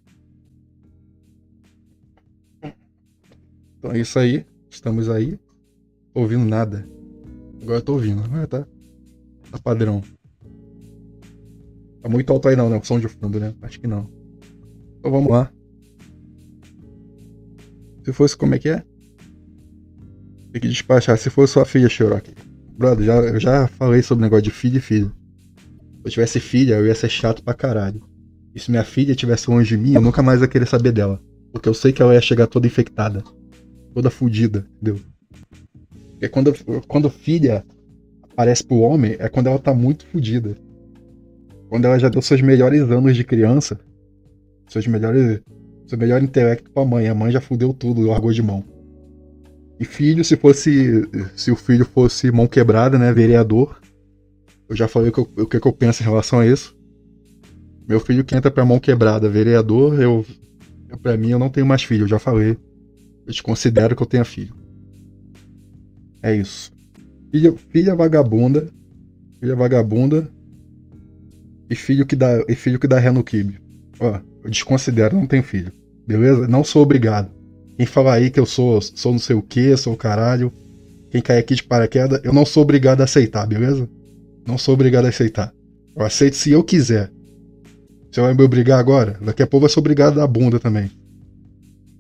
Então é isso aí. Estamos aí. Ouvindo nada. Agora eu tô ouvindo. Ah, tá. Tá padrão. Tá muito alto aí não, né? O som de fundo, né? Acho que não. Então vamos lá. Se fosse como é que é? Tem que despachar. Se fosse sua filha, Cherokee. Brother, já, eu já falei sobre o negócio de filho e filho. Eu tivesse filha, eu ia ser chato pra caralho. E se minha filha tivesse longe de mim, eu nunca mais ia querer saber dela. Porque eu sei que ela ia chegar toda infectada. Toda fodida, entendeu? Porque quando, quando filha aparece pro homem, é quando ela tá muito fodida. Quando ela já deu seus melhores anos de criança, seus melhores. Seu melhor intelecto pra mãe. A mãe já fudeu tudo, largou de mão. E filho, se fosse. Se o filho fosse mão quebrada, né? Vereador, eu já falei o que, eu, o que eu penso em relação a isso. Meu filho que entra pra mão quebrada, vereador, eu, eu para mim eu não tenho mais filho, eu já falei. Eu te considero que eu tenha filho. É isso. Filha, filha vagabunda, filha vagabunda e filho que dá e filho que dá ré no kibe. Ó, eu desconsidero, não tenho filho. Beleza? Não sou obrigado. Quem falar aí que eu sou, sou não sei o que, sou o caralho, quem cair aqui de paraquedas, eu não sou obrigado a aceitar, beleza? Não sou obrigado a aceitar. Eu aceito se eu quiser. Você vai me obrigar agora? Daqui a pouco eu sou obrigado a dar bunda também.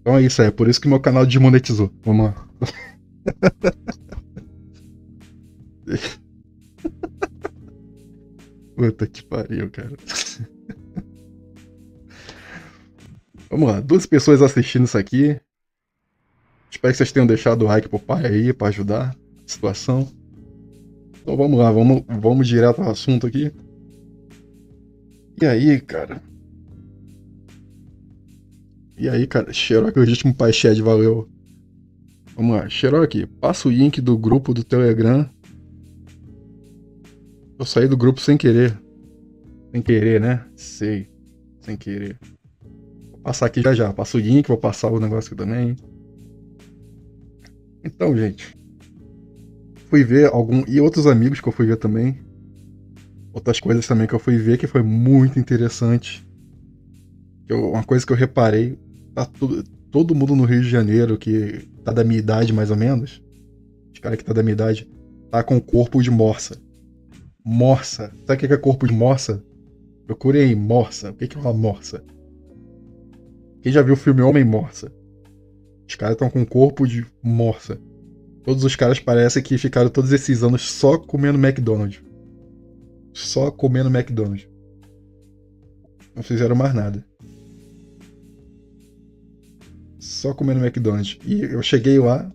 Então é isso aí. É por isso que meu canal desmonetizou. Vamos lá. Puta que pariu, cara. Vamos lá, duas pessoas assistindo isso aqui. Espero que vocês tenham deixado o like pro pai aí pra ajudar a situação. Então vamos lá, vamos, vamos direto ao assunto aqui. E aí, cara? E aí, cara? Xerox, legítimo pai Shed, valeu. Vamos lá, Xerox, passa o link do grupo do Telegram. Eu saí do grupo sem querer. Sem querer, né? Sei. Sem querer. Vou passar aqui já já. Passa o link, vou passar o negócio aqui também. Então, gente. Fui ver algum. E outros amigos que eu fui ver também. Outras coisas também que eu fui ver que foi muito interessante. Eu, uma coisa que eu reparei. Tá tudo, todo mundo no Rio de Janeiro que tá da minha idade, mais ou menos. Os caras que tá da minha idade. Tá com corpo de morsa. Morsa. Sabe o que é corpo de morsa? Procure aí, morsa. O que é uma morsa? Quem já viu o filme Homem Morsa? Os caras estão com corpo de morsa. Todos os caras parecem que ficaram todos esses anos só comendo McDonald's. Só comendo McDonald's. Não fizeram mais nada. Só comendo McDonald's. E eu cheguei lá.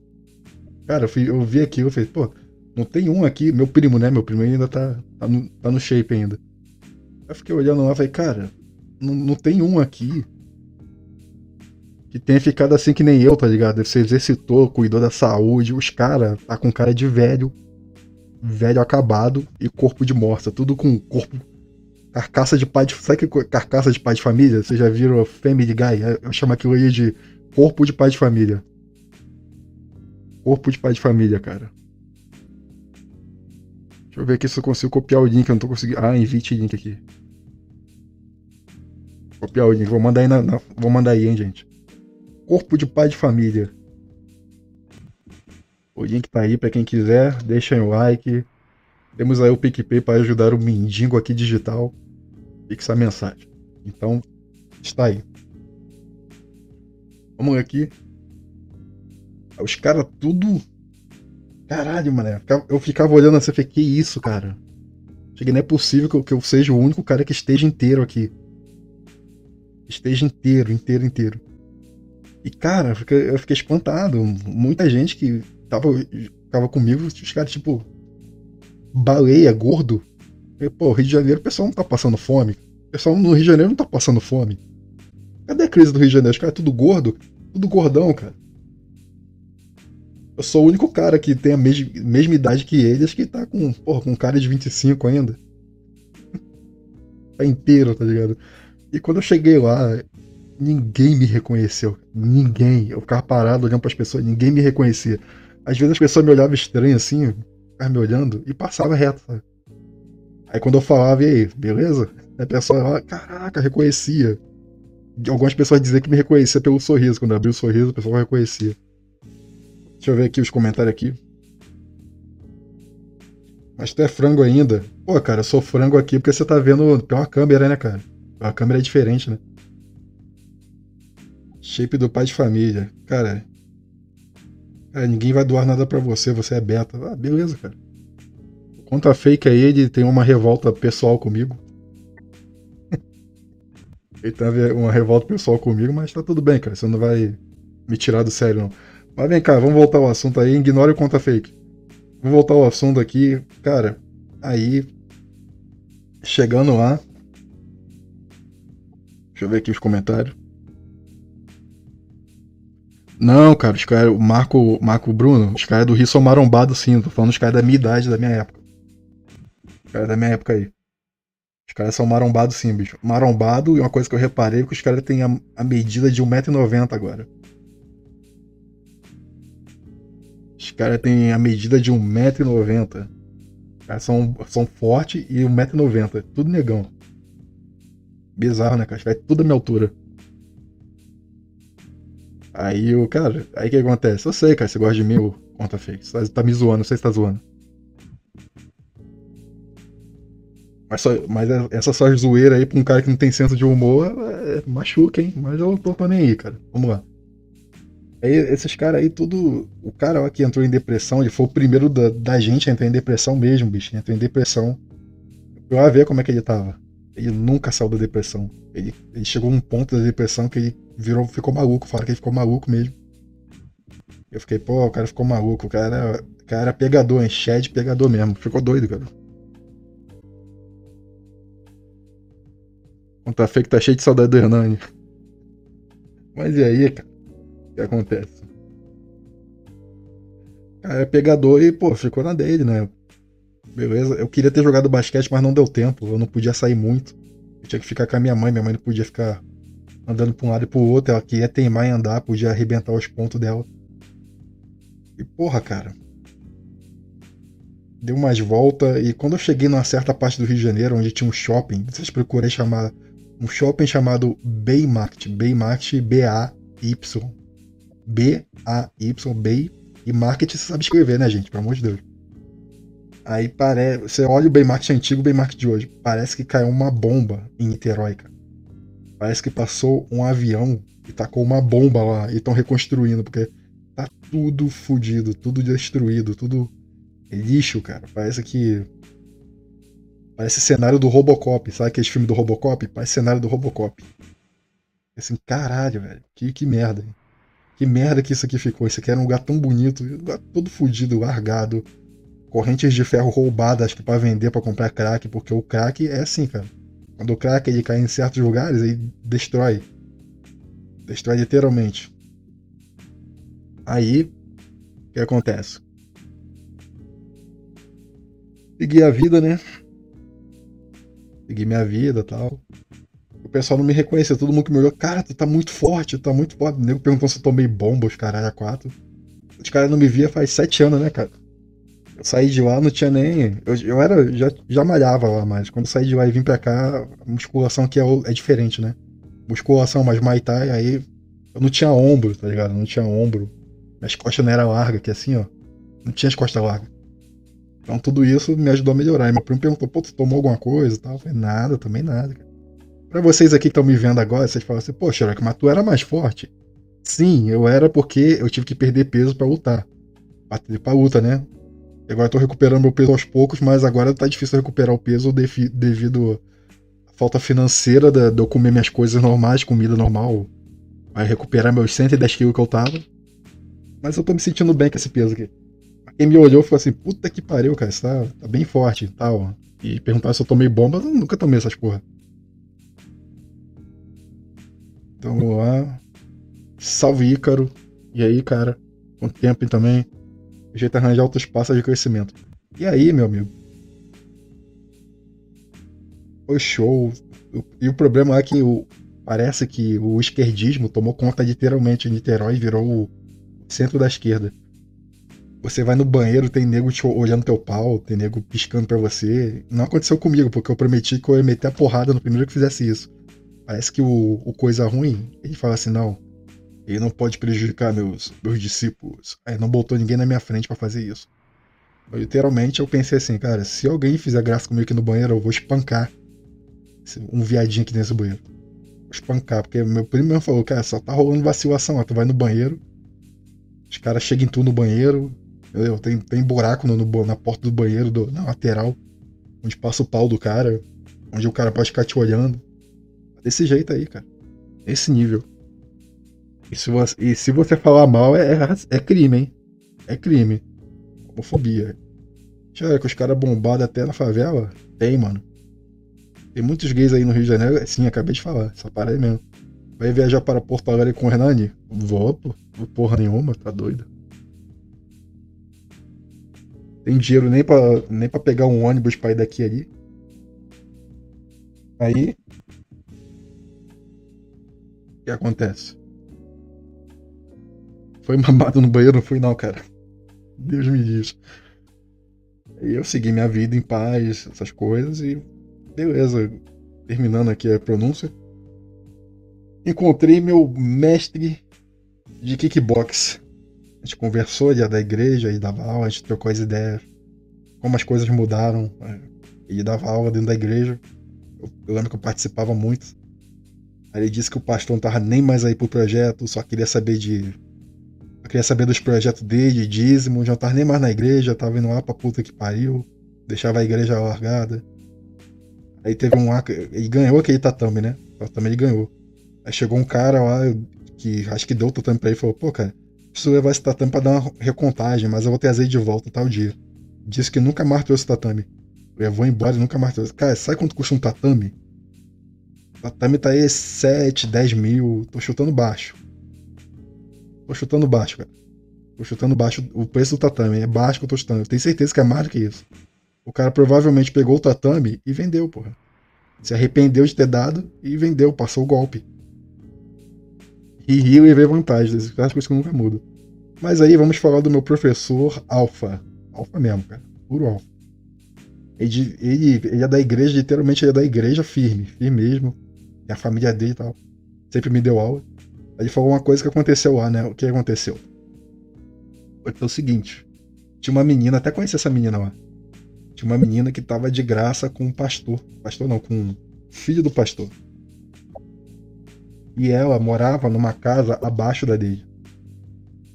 Cara, eu, fui, eu vi aquilo, eu falei, pô, não tem um aqui. Meu primo, né? Meu primo ainda tá, tá, no, tá no shape ainda. Eu fiquei olhando lá e falei, cara, não, não tem um aqui que tenha ficado assim que nem eu, tá ligado? Você exercitou, cuidou da saúde, os caras tá com cara de velho, velho acabado e corpo de morsa, tudo com corpo carcaça de pai de, sabe que carcaça de pai de família? Vocês já viram Family Guy? Eu chamo aquilo aí de corpo de pai de família. Corpo de pai de família, cara. Deixa eu ver aqui se eu consigo copiar o link, eu não tô conseguindo. Ah, invite link aqui. Copiar o link, vou mandar aí na, na... vou mandar aí, hein, gente. Corpo de pai de família. O link tá aí para quem quiser. Deixem o like. Temos aí o PicPay para ajudar o mendigo aqui digital. Fixa a mensagem. Então, está aí. Vamos aqui. Os caras tudo. Caralho, mano. Eu ficava olhando assim falei, que isso, cara? Cheguei, não é possível que eu, que eu seja o único cara que esteja inteiro aqui. Esteja inteiro, inteiro, inteiro. E, cara, eu fiquei, eu fiquei espantado. Muita gente que tava, tava comigo, os caras, tipo, baleia, gordo. E, pô, Rio de Janeiro, o pessoal não tá passando fome. O pessoal no Rio de Janeiro não tá passando fome. Cadê a crise do Rio de Janeiro? Os caras tudo gordo, tudo gordão, cara. Eu sou o único cara que tem a mesma, mesma idade que eles que tá com, porra, com cara de 25 ainda. tá inteiro, tá ligado? E quando eu cheguei lá, ninguém me reconheceu. Ninguém. Eu ficava parado olhando para as pessoas, ninguém me reconhecia. Às vezes as pessoas me olhavam estranho assim, ficavam me olhando e passava reto, sabe? Aí quando eu falava, e aí, beleza? A pessoa caraca, reconhecia. Algumas pessoas diziam que me reconhecia pelo sorriso. Quando eu abri o sorriso, o pessoal reconhecia. Deixa eu ver aqui os comentários aqui. Mas tu é frango ainda? Pô, cara, eu sou frango aqui porque você tá vendo pela câmera, né, cara? A câmera é diferente, né? Shape do pai de família. Cara, cara ninguém vai doar nada para você, você é beta. Ah, beleza, cara. Conta fake aí, ele tem uma revolta pessoal comigo. ele tem uma revolta pessoal comigo, mas tá tudo bem, cara. Você não vai me tirar do sério, não. Mas vem cá, vamos voltar ao assunto aí. Ignore o conta fake. Vamos voltar ao assunto aqui. Cara, aí. Chegando lá. Deixa eu ver aqui os comentários. Não, cara, os caras, o Marco, Marco Bruno, os caras do Rio são marombados sim, tô falando os caras da minha idade, da minha época. Os caras da minha época aí. Os caras são marombados sim, bicho. Marombado, e uma coisa que eu reparei é que os caras têm a, a medida de 1,90m agora. Os caras têm a medida de 1,90m. Os caras são, são fortes e 1,90m. Tudo negão. Bizarro, né, cara? Os caras tudo da minha altura. Aí o cara, aí o que acontece? Eu sei, cara, você gosta de mim, o conta fake. Você tá, tá, me zoando, não sei se tá zoando. Mas, só, mas é, essa só zoeira aí pra um cara que não tem senso de humor é, machuca, hein? Mas eu tô, tô nem aí, cara. Vamos lá. Aí esses caras aí, tudo. O cara lá que entrou em depressão, ele foi o primeiro da, da gente a entrar em depressão mesmo, bicho. Entrou em depressão. Eu ia ver como é que ele tava. Ele nunca saiu da depressão. Ele, ele chegou a um ponto da depressão que ele virou, ficou maluco. Falaram que ele ficou maluco mesmo. Eu fiquei, pô, o cara ficou maluco. O cara, o cara era pegador, hein? Shed pegador mesmo. Ficou doido, cara. Contra fake tá cheio de saudade do Hernani. Mas e aí, cara? O que acontece? Cara, é pegador e, pô, ficou na dele, né? Beleza. Eu queria ter jogado basquete, mas não deu tempo. Eu não podia sair muito. Eu tinha que ficar com a minha mãe. Minha mãe não podia ficar andando pra um lado e pro outro. Ela queria teimar em andar, podia arrebentar os pontos dela. E, porra, cara. Deu umas voltas. E quando eu cheguei numa certa parte do Rio de Janeiro, onde tinha um shopping, vocês procurem chamar um shopping chamado Baymarket, Baymarket B-A-Y. B-A-Y, Bay. E market você sabe escrever, né, gente? Pelo amor de Deus. Aí parece. Você olha o Baymarket antigo e o Baymarket de hoje. Parece que caiu uma bomba em Niterói, cara. Parece que passou um avião e tacou uma bomba lá e estão reconstruindo, porque tá tudo fodido, tudo destruído, tudo lixo, cara. Parece que Parece cenário do Robocop, sabe aquele filme do Robocop? Parece cenário do Robocop. Assim, caralho, velho. Que, que merda. Hein? Que merda que isso aqui ficou. Isso aqui era um lugar tão bonito, lugar todo fudido, largado. Correntes de ferro roubadas, acho que pra vender, para comprar crack, porque o crack é assim, cara. Quando o crack ele cai em certos lugares, ele destrói. Destrói literalmente. Aí, o que acontece? Segui a vida, né? segui minha vida tal. O pessoal não me reconheceu, todo mundo que me olhou, cara, tu tá muito forte, tu tá muito forte. O nego perguntou se eu tomei bomba, os caralho, a quatro. Os caras não me via faz sete anos, né, cara? Eu saí de lá, não tinha nem. Eu, eu era. Já, já malhava lá, mas quando saí de lá e vim pra cá, a musculação aqui é, é diferente, né? Musculação mais Muay Thai, aí eu não tinha ombro, tá ligado? Não tinha ombro. Minhas costas não eram largas, que assim, ó. Não tinha as costas largas. Então tudo isso me ajudou a melhorar. E meu primo perguntou, pô, tu tomou alguma coisa e tal? Eu falei, nada, também nada. Pra vocês aqui que estão me vendo agora, vocês falam assim, pô, Sherlock, mas tu era mais forte. Sim, eu era porque eu tive que perder peso para lutar. Pra, pra luta, né? Agora eu tô recuperando meu peso aos poucos, mas agora tá difícil recuperar o peso devido à falta financeira de, eu comer minhas coisas normais, comida normal. Vai recuperar meus 110 quilos que eu tava. Mas eu tô me sentindo bem com esse peso aqui. Quem me olhou falou assim: puta que pariu, cara, você tá, tá bem forte e tal. E perguntar se eu tomei bomba, eu nunca tomei essas porra. Então vamos lá. Salve Ícaro. E aí, cara? Quanto tempo também? O jeito de arranjar outros passos de crescimento. E aí, meu amigo? Foi show. E o problema é que o, parece que o esquerdismo tomou conta literalmente de Niterói e virou o centro da esquerda. Você vai no banheiro, tem nego te olhando teu pau, tem nego piscando pra você. Não aconteceu comigo, porque eu prometi que eu ia meter a porrada no primeiro que fizesse isso. Parece que o, o coisa ruim, ele fala assim, não, ele não pode prejudicar meus, meus discípulos. Aí não botou ninguém na minha frente para fazer isso. Literalmente eu pensei assim, cara, se alguém fizer graça comigo aqui no banheiro, eu vou espancar um viadinho aqui nesse banheiro. Vou espancar, porque meu primo mesmo falou, cara, só tá rolando vacilação, ó, tu vai no banheiro, os caras chegam em tu no banheiro, Entendeu? Tem, tem buraco no, no, na porta do banheiro, do, na lateral, onde passa o pau do cara, onde o cara pode ficar te olhando. Desse jeito aí, cara. Esse nível. E se você, e se você falar mal, é, é, é crime, hein? É crime. Homofobia. Já que os caras bombados até na favela? Tem, mano. Tem muitos gays aí no Rio de Janeiro. Sim, acabei de falar. Essa parada aí mesmo. Vai viajar para Porto Alegre com o Hernani? Vou, pô. Porra nenhuma, tá doido tem dinheiro nem pra, nem pra pegar um ônibus pra ir daqui ali. Aí. O que acontece? Foi mamado no banheiro, não fui não, cara. Deus me diz. Aí eu segui minha vida em paz, essas coisas e. Beleza. Terminando aqui a pronúncia. Encontrei meu mestre de kickbox. A gente conversou dia da igreja e dava aula, a gente trocou as ideias, como as coisas mudaram. Né? E dava aula dentro da igreja. Eu, eu lembro que eu participava muito. Aí ele disse que o pastor não tava nem mais aí pro projeto, só queria saber de. Eu queria saber dos projetos dele, dízimo, já tava nem mais na igreja, tava indo lá pra puta que pariu, deixava a igreja largada. Aí teve um lá, ele ganhou aquele tatame, né? O tatame ele ganhou. Aí chegou um cara lá, que acho que deu o tatame pra ele e falou, pô, cara, preciso levar esse tatame pra dar uma recontagem, mas eu vou trazer de volta tal dia. Disse que nunca mais trouxe tatame. Levou embora e nunca mais trouxe. Cara, sabe quanto custa um tatame? O tatame tá aí 7, 10 mil. Tô chutando baixo. Tô chutando baixo, cara. Tô chutando baixo o preço do tatame. É baixo que eu tô chutando. Eu tenho certeza que é mais do que isso. O cara provavelmente pegou o tatame e vendeu, porra. Se arrependeu de ter dado e vendeu, passou o golpe. E riu e vê vantagem. Essas coisas que nunca mudam. Mas aí vamos falar do meu professor Alfa. Alfa mesmo, cara. Puro Alfa. Ele, ele, ele é da igreja, literalmente ele é da igreja firme. Firme mesmo. E a família dele e tal. Sempre me deu aula. Aí falou uma coisa que aconteceu lá, né? O que aconteceu? Foi o seguinte. Tinha uma menina, até conheci essa menina lá. Tinha uma menina que tava de graça com um pastor. Pastor não, com um filho do pastor. E ela morava numa casa abaixo da dele.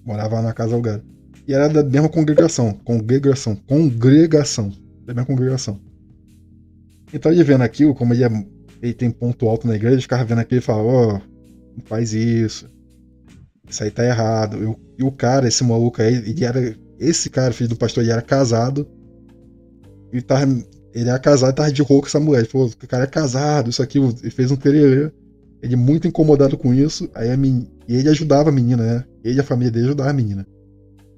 Morava na casa alugada. E era da mesma congregação. Congregação. Congregação. Da mesma congregação. Então ele vendo aquilo, como ele, é, ele tem ponto alto na igreja, ele ficava vendo aquilo e falava, ó, oh, não faz isso. Isso aí tá errado. Eu, e o cara, esse maluco aí, ele era. Esse cara, filho do pastor, ele era casado. E tava, ele era casado e tava de rouco essa mulher. Ele falou, o cara é casado, isso aqui, ele fez um tererê. Ele muito incomodado com isso. Aí a men... E ele ajudava a menina, né? Ele e a família dele ajudavam a menina.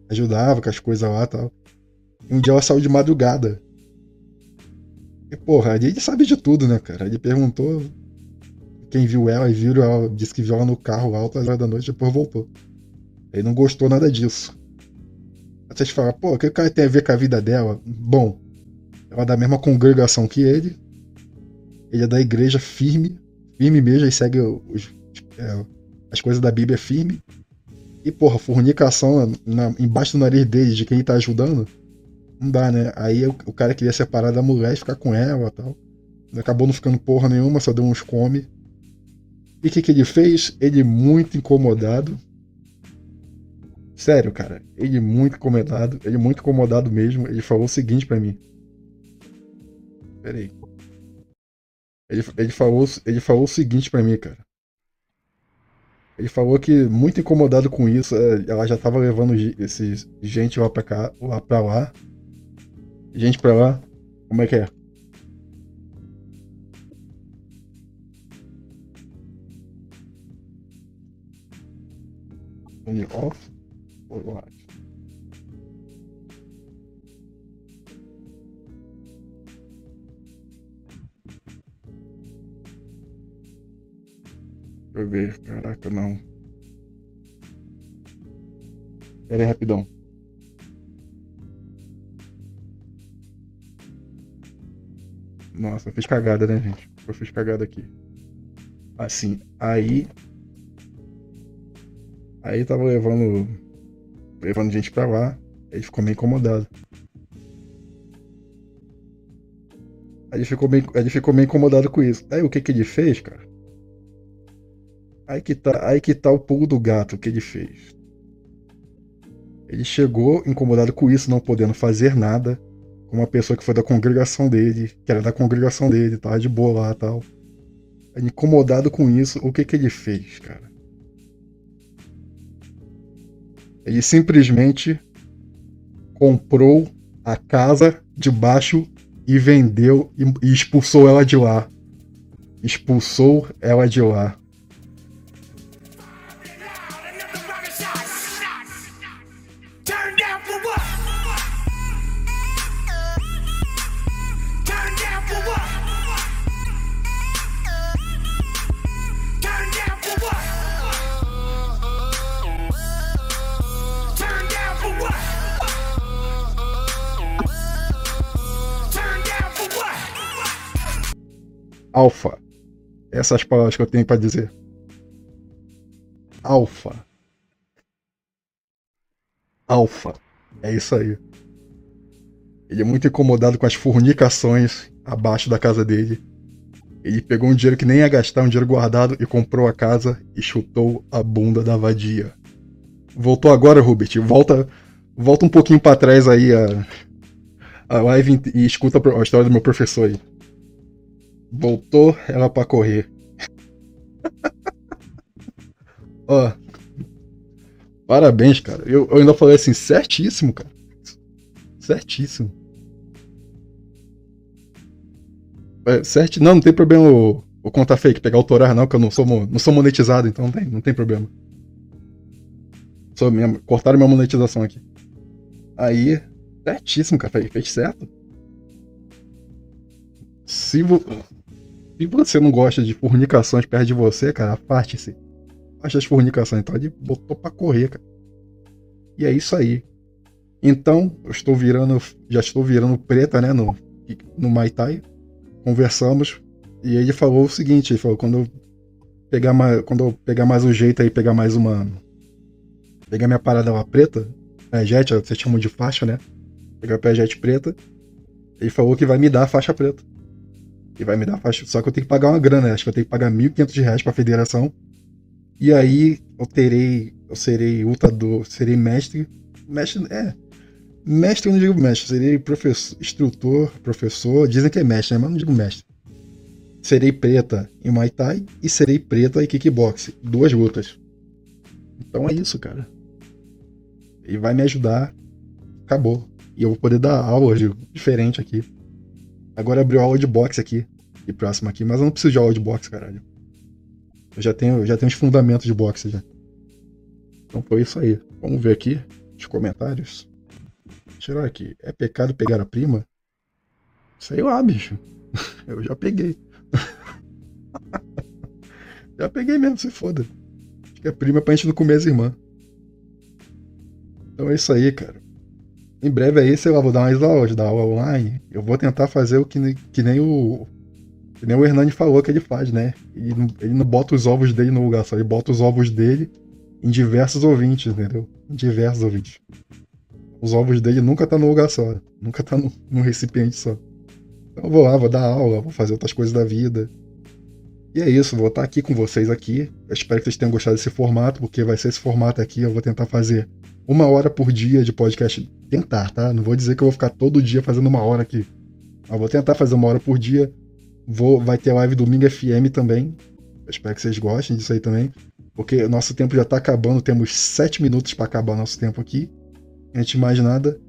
Ajudava com as coisas lá e tal. E um dia ela saiu de madrugada. E porra, ele sabe de tudo, né, cara? Ele perguntou quem viu ela e viu ela, disse que viu ela no carro altas horas da noite e depois voltou. Ele não gostou nada disso. Aí vocês falam, pô, o que o cara tem a ver com a vida dela? Bom, ela é da mesma congregação que ele. Ele é da igreja firme, firme mesmo, e segue os, é, as coisas da Bíblia firme. E, porra, fornicação na, embaixo do nariz dele, de quem tá ajudando, não dá, né? Aí o, o cara queria separar da mulher e ficar com ela e tal. Acabou não ficando porra nenhuma, só deu uns come. E o que, que ele fez? Ele muito incomodado. Sério, cara. Ele muito incomodado. Ele muito incomodado mesmo. Ele falou o seguinte para mim. Pera aí. Ele, ele, falou, ele falou o seguinte para mim, cara. Ele falou que muito incomodado com isso, é, ela já tava levando esse gente lá pra cá, lá pra lá. Gente pra lá. Como é que é? Turn off or? Deixa eu ver. Caraca, não. Pera aí, rapidão. Nossa, eu fiz cagada, né, gente? Eu fiz cagada aqui. Assim, aí Aí tava levando. levando gente pra lá. Ele ficou meio incomodado. Aí ele ficou meio, ele ficou meio incomodado com isso. Aí o que que ele fez, cara? Aí que tá, aí que tá o pulo do gato que ele fez. Ele chegou incomodado com isso, não podendo fazer nada, com uma pessoa que foi da congregação dele, que era da congregação dele, tava de boa lá e tal. Incomodado com isso, o que que ele fez, cara? Ele simplesmente comprou a casa de baixo e vendeu e expulsou ela de lá. Expulsou ela de lá. Alfa. Essas palavras que eu tenho para dizer. Alfa. Alfa. É isso aí. Ele é muito incomodado com as fornicações abaixo da casa dele. Ele pegou um dinheiro que nem ia gastar, um dinheiro guardado, e comprou a casa e chutou a bunda da vadia. Voltou agora, Rubert? Volta, volta um pouquinho para trás aí a, a live e escuta a história do meu professor aí. Voltou ela pra correr. Ó. Parabéns, cara. Eu, eu ainda falei assim, certíssimo, cara. Certíssimo. É, certo, não, não tem problema o, o conta fake, pegar autorar, não, que eu não sou, não sou monetizado, então não tem, não tem problema. Sou minha, cortaram minha monetização aqui. Aí, certíssimo, cara, fez certo. Se, vo, se você não gosta de fornicações perto de você, cara, afaste-se. Afaste as fornicações, então ele botou pra correr, cara. E é isso aí. Então, eu estou virando, já estou virando preta, né, no, no Mai Tai conversamos e ele falou o seguinte, ele falou, quando eu pegar mais, quando eu pegar mais um jeito aí, pegar mais uma pegar minha parada lá preta, a jet, vocês chamam de faixa, né? Pegar a jet preta, ele falou que vai me dar a faixa preta. E vai me dar a faixa, só que eu tenho que pagar uma grana, né? acho que eu tenho que pagar 1.500 reais pra federação. E aí eu terei, eu serei lutador, serei mestre, mestre, é, Mestre eu não digo mestre, serei professor, instrutor, professor, dizem que é mestre, né? mas não digo mestre. Serei preta em Muay Thai e serei preta em kickbox. Duas lutas. Então é isso, cara. E vai me ajudar. Acabou. E eu vou poder dar aula de, diferente aqui. Agora abriu aula de boxe aqui. E próximo aqui. Mas eu não preciso de aula de boxe, caralho. Eu já tenho, já tenho os fundamentos de boxe já. Então foi isso aí. Vamos ver aqui os comentários. Tirar aqui. É pecado pegar a prima? Sei lá, bicho. Eu já peguei. já peguei mesmo, se foda. Acho que a prima é pra gente não comer as irmãs. Então é isso aí, cara. Em breve aí, sei lá, vou dar mais aula, dar aula online. Eu vou tentar fazer o que, que nem o. Que nem o Hernani falou que ele faz, né? Ele não, ele não bota os ovos dele no lugar só, ele bota os ovos dele em diversos ouvintes, entendeu? Em diversos ouvintes. Os ovos dele nunca tá no lugar só. Nunca tá no, no recipiente só. Então eu vou lá, vou dar aula, vou fazer outras coisas da vida. E é isso, vou estar aqui com vocês aqui. Eu espero que vocês tenham gostado desse formato, porque vai ser esse formato aqui. Eu vou tentar fazer uma hora por dia de podcast. Tentar, tá? Não vou dizer que eu vou ficar todo dia fazendo uma hora aqui. Mas vou tentar fazer uma hora por dia. Vou, vai ter live domingo FM também. Espero que vocês gostem disso aí também. Porque nosso tempo já tá acabando. Temos sete minutos para acabar nosso tempo aqui antes de mais nada,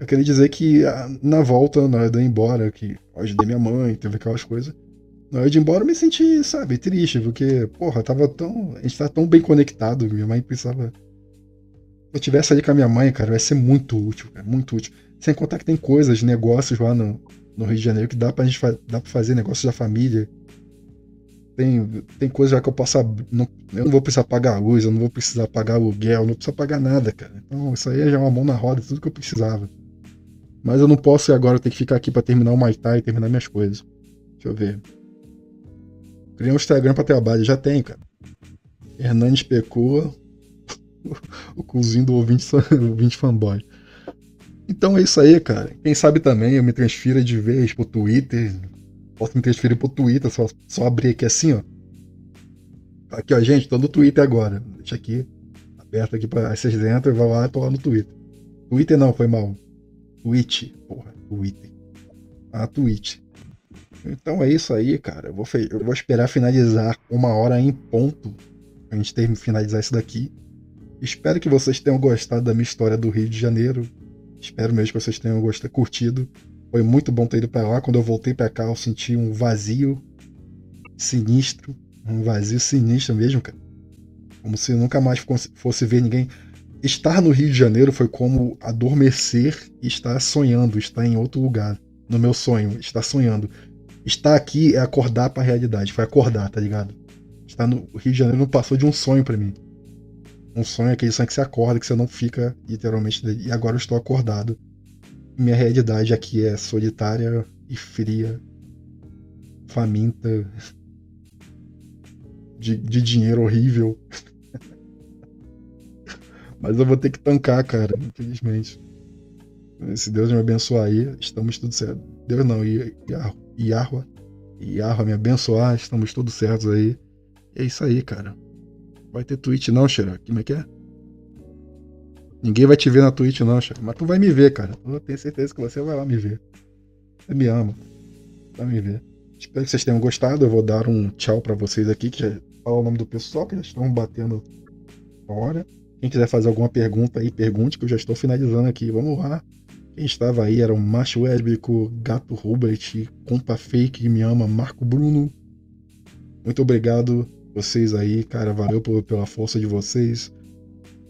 eu queria dizer que ah, na volta, na hora de ir embora, que eu ajudei minha mãe, teve aquelas coisas. Na hora de ir embora eu me senti, sabe, triste, porque, porra, tava tão. A gente tava tão bem conectado, minha mãe pensava. Se eu tivesse ali com a minha mãe, cara, vai ser muito útil, cara, muito útil. Sem contar que tem coisas, negócios lá no, no Rio de Janeiro que dá pra gente dá pra fazer negócios da família. Tem, tem coisa que eu posso. Não, eu não vou precisar pagar luz, eu não vou precisar pagar aluguel, não precisa pagar nada, cara. Então isso aí já é uma mão na roda, tudo que eu precisava. Mas eu não posso agora ter que ficar aqui para terminar o Maitai e terminar minhas coisas. Deixa eu ver. Criei um Instagram pra trabalho, já tem, cara. Hernandes Pecua, o cozinho do ouvinte, ouvinte fanboy. Então é isso aí, cara. Quem sabe também eu me transfira de vez pro Twitter, Posso me transferir pro Twitter, só, só abrir aqui assim, ó. Aqui, ó, gente, tô no Twitter agora. Deixa aqui, aberto aqui pra. Vocês entram vai lá, tô lá no Twitter. Twitter não, foi mal. Twitch, porra, Twitter. Ah, Twitch. Então é isso aí, cara. Eu vou, eu vou esperar finalizar uma hora em ponto. Pra gente ter, finalizar isso daqui. Espero que vocês tenham gostado da minha história do Rio de Janeiro. Espero mesmo que vocês tenham gostado, curtido. Foi muito bom ter ido para lá. Quando eu voltei para cá, eu senti um vazio sinistro. Um vazio sinistro mesmo, cara. Como se nunca mais fosse ver ninguém. Estar no Rio de Janeiro foi como adormecer e estar sonhando, estar em outro lugar. No meu sonho, estar sonhando. Estar aqui é acordar para a realidade. Foi acordar, tá ligado? Estar no Rio de Janeiro não passou de um sonho para mim. Um sonho aquele sonho que você acorda, que você não fica literalmente. E agora eu estou acordado minha realidade aqui é solitária e fria, faminta, de, de dinheiro horrível. Mas eu vou ter que tancar, cara, infelizmente. Se Deus me abençoar aí, estamos tudo certo. Deus não, Yahwa, Yahwa me abençoar, estamos todos certos aí. É isso aí, cara. Vai ter tweet não, Xera? Como é que é? Ninguém vai te ver na Twitch, não, chefe. Mas tu vai me ver, cara. Eu tenho certeza que você vai lá me ver. Você me ama. Vai me ver. Espero que vocês tenham gostado. Eu vou dar um tchau para vocês aqui, que já fala o nome do pessoal, que já estão batendo a hora. Quem quiser fazer alguma pergunta aí, pergunte, que eu já estou finalizando aqui. Vamos lá. Quem estava aí era o Macho Wesbico, Gato Rubert, Compa Fake, me ama, Marco Bruno. Muito obrigado vocês aí, cara. Valeu pela força de vocês.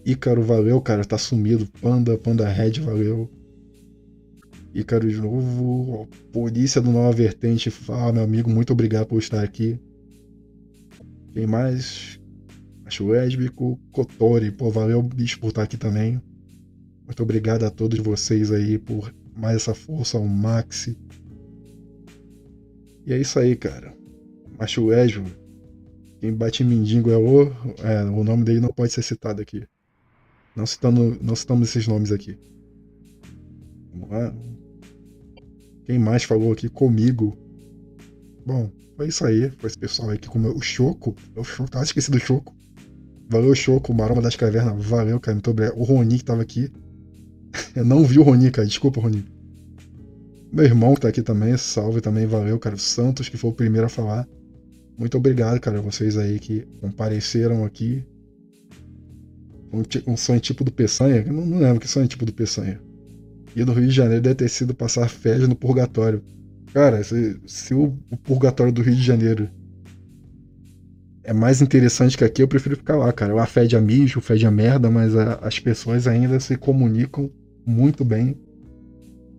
Ícaro, valeu, cara. Tá sumido. Panda, Panda Red, valeu. Ícaro de novo. Polícia do Nova Vertente. Fala, meu amigo. Muito obrigado por estar aqui. Quem mais? Acho Esbico, Kotori. Pô, valeu, bicho, por estar aqui também. Muito obrigado a todos vocês aí por mais essa força, o Maxi. E é isso aí, cara. Macho Esmo. Quem bate mendigo é o. É, o nome dele não pode ser citado aqui. Não, citando, não citamos esses nomes aqui. Vamos lá. Quem mais falou aqui comigo? Bom, foi isso aí. Foi esse pessoal aí que comeu o Choco. Choco, tava esquecido do Choco. Valeu, Choco, Maroma das Cavernas. Valeu, cara. Muito obrigado. O Roni que tava aqui. Eu não vi o Roni, cara. Desculpa, Roni. Meu irmão que tá aqui também, salve também, valeu, cara. O Santos, que foi o primeiro a falar. Muito obrigado, cara, vocês aí que compareceram aqui. Um, um sonho tipo do Peçanha, não, não lembro que sonho tipo do Peçanha. E do Rio de Janeiro deve ter sido passar férias no purgatório. Cara, se, se o, o, purgatório do Rio de Janeiro é mais interessante que aqui, eu prefiro ficar lá, cara. Lá fede a mijo, fede a merda, mas a, as pessoas ainda se comunicam muito bem.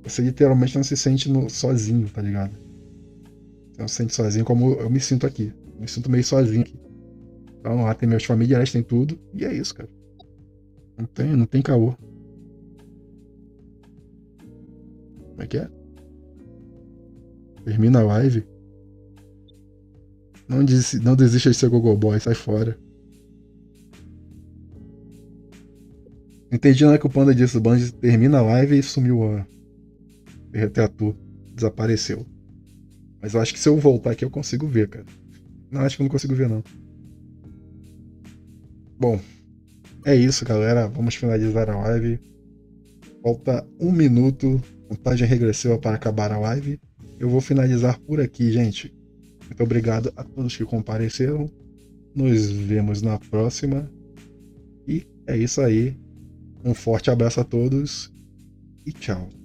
Você literalmente não se sente no, sozinho, tá ligado? Não se sente sozinho como eu me sinto aqui. Eu me sinto meio sozinho aqui. Então lá tem meus familiares, tem tudo. E é isso, cara. Não tem, não tem caô. Como é que é? Termina a live. Não, des, não desista de ser Gogoboy, sai fora. Entendi não é que o Panda disse, o Band termina a live e sumiu a. Retratou. Desapareceu. Mas eu acho que se eu voltar aqui eu consigo ver, cara. Não, acho que eu não consigo ver, não. Bom, é isso, galera. Vamos finalizar a live. Falta um minuto, contagem regressiva para acabar a live. Eu vou finalizar por aqui, gente. Muito obrigado a todos que compareceram. Nos vemos na próxima. E é isso aí. Um forte abraço a todos e tchau.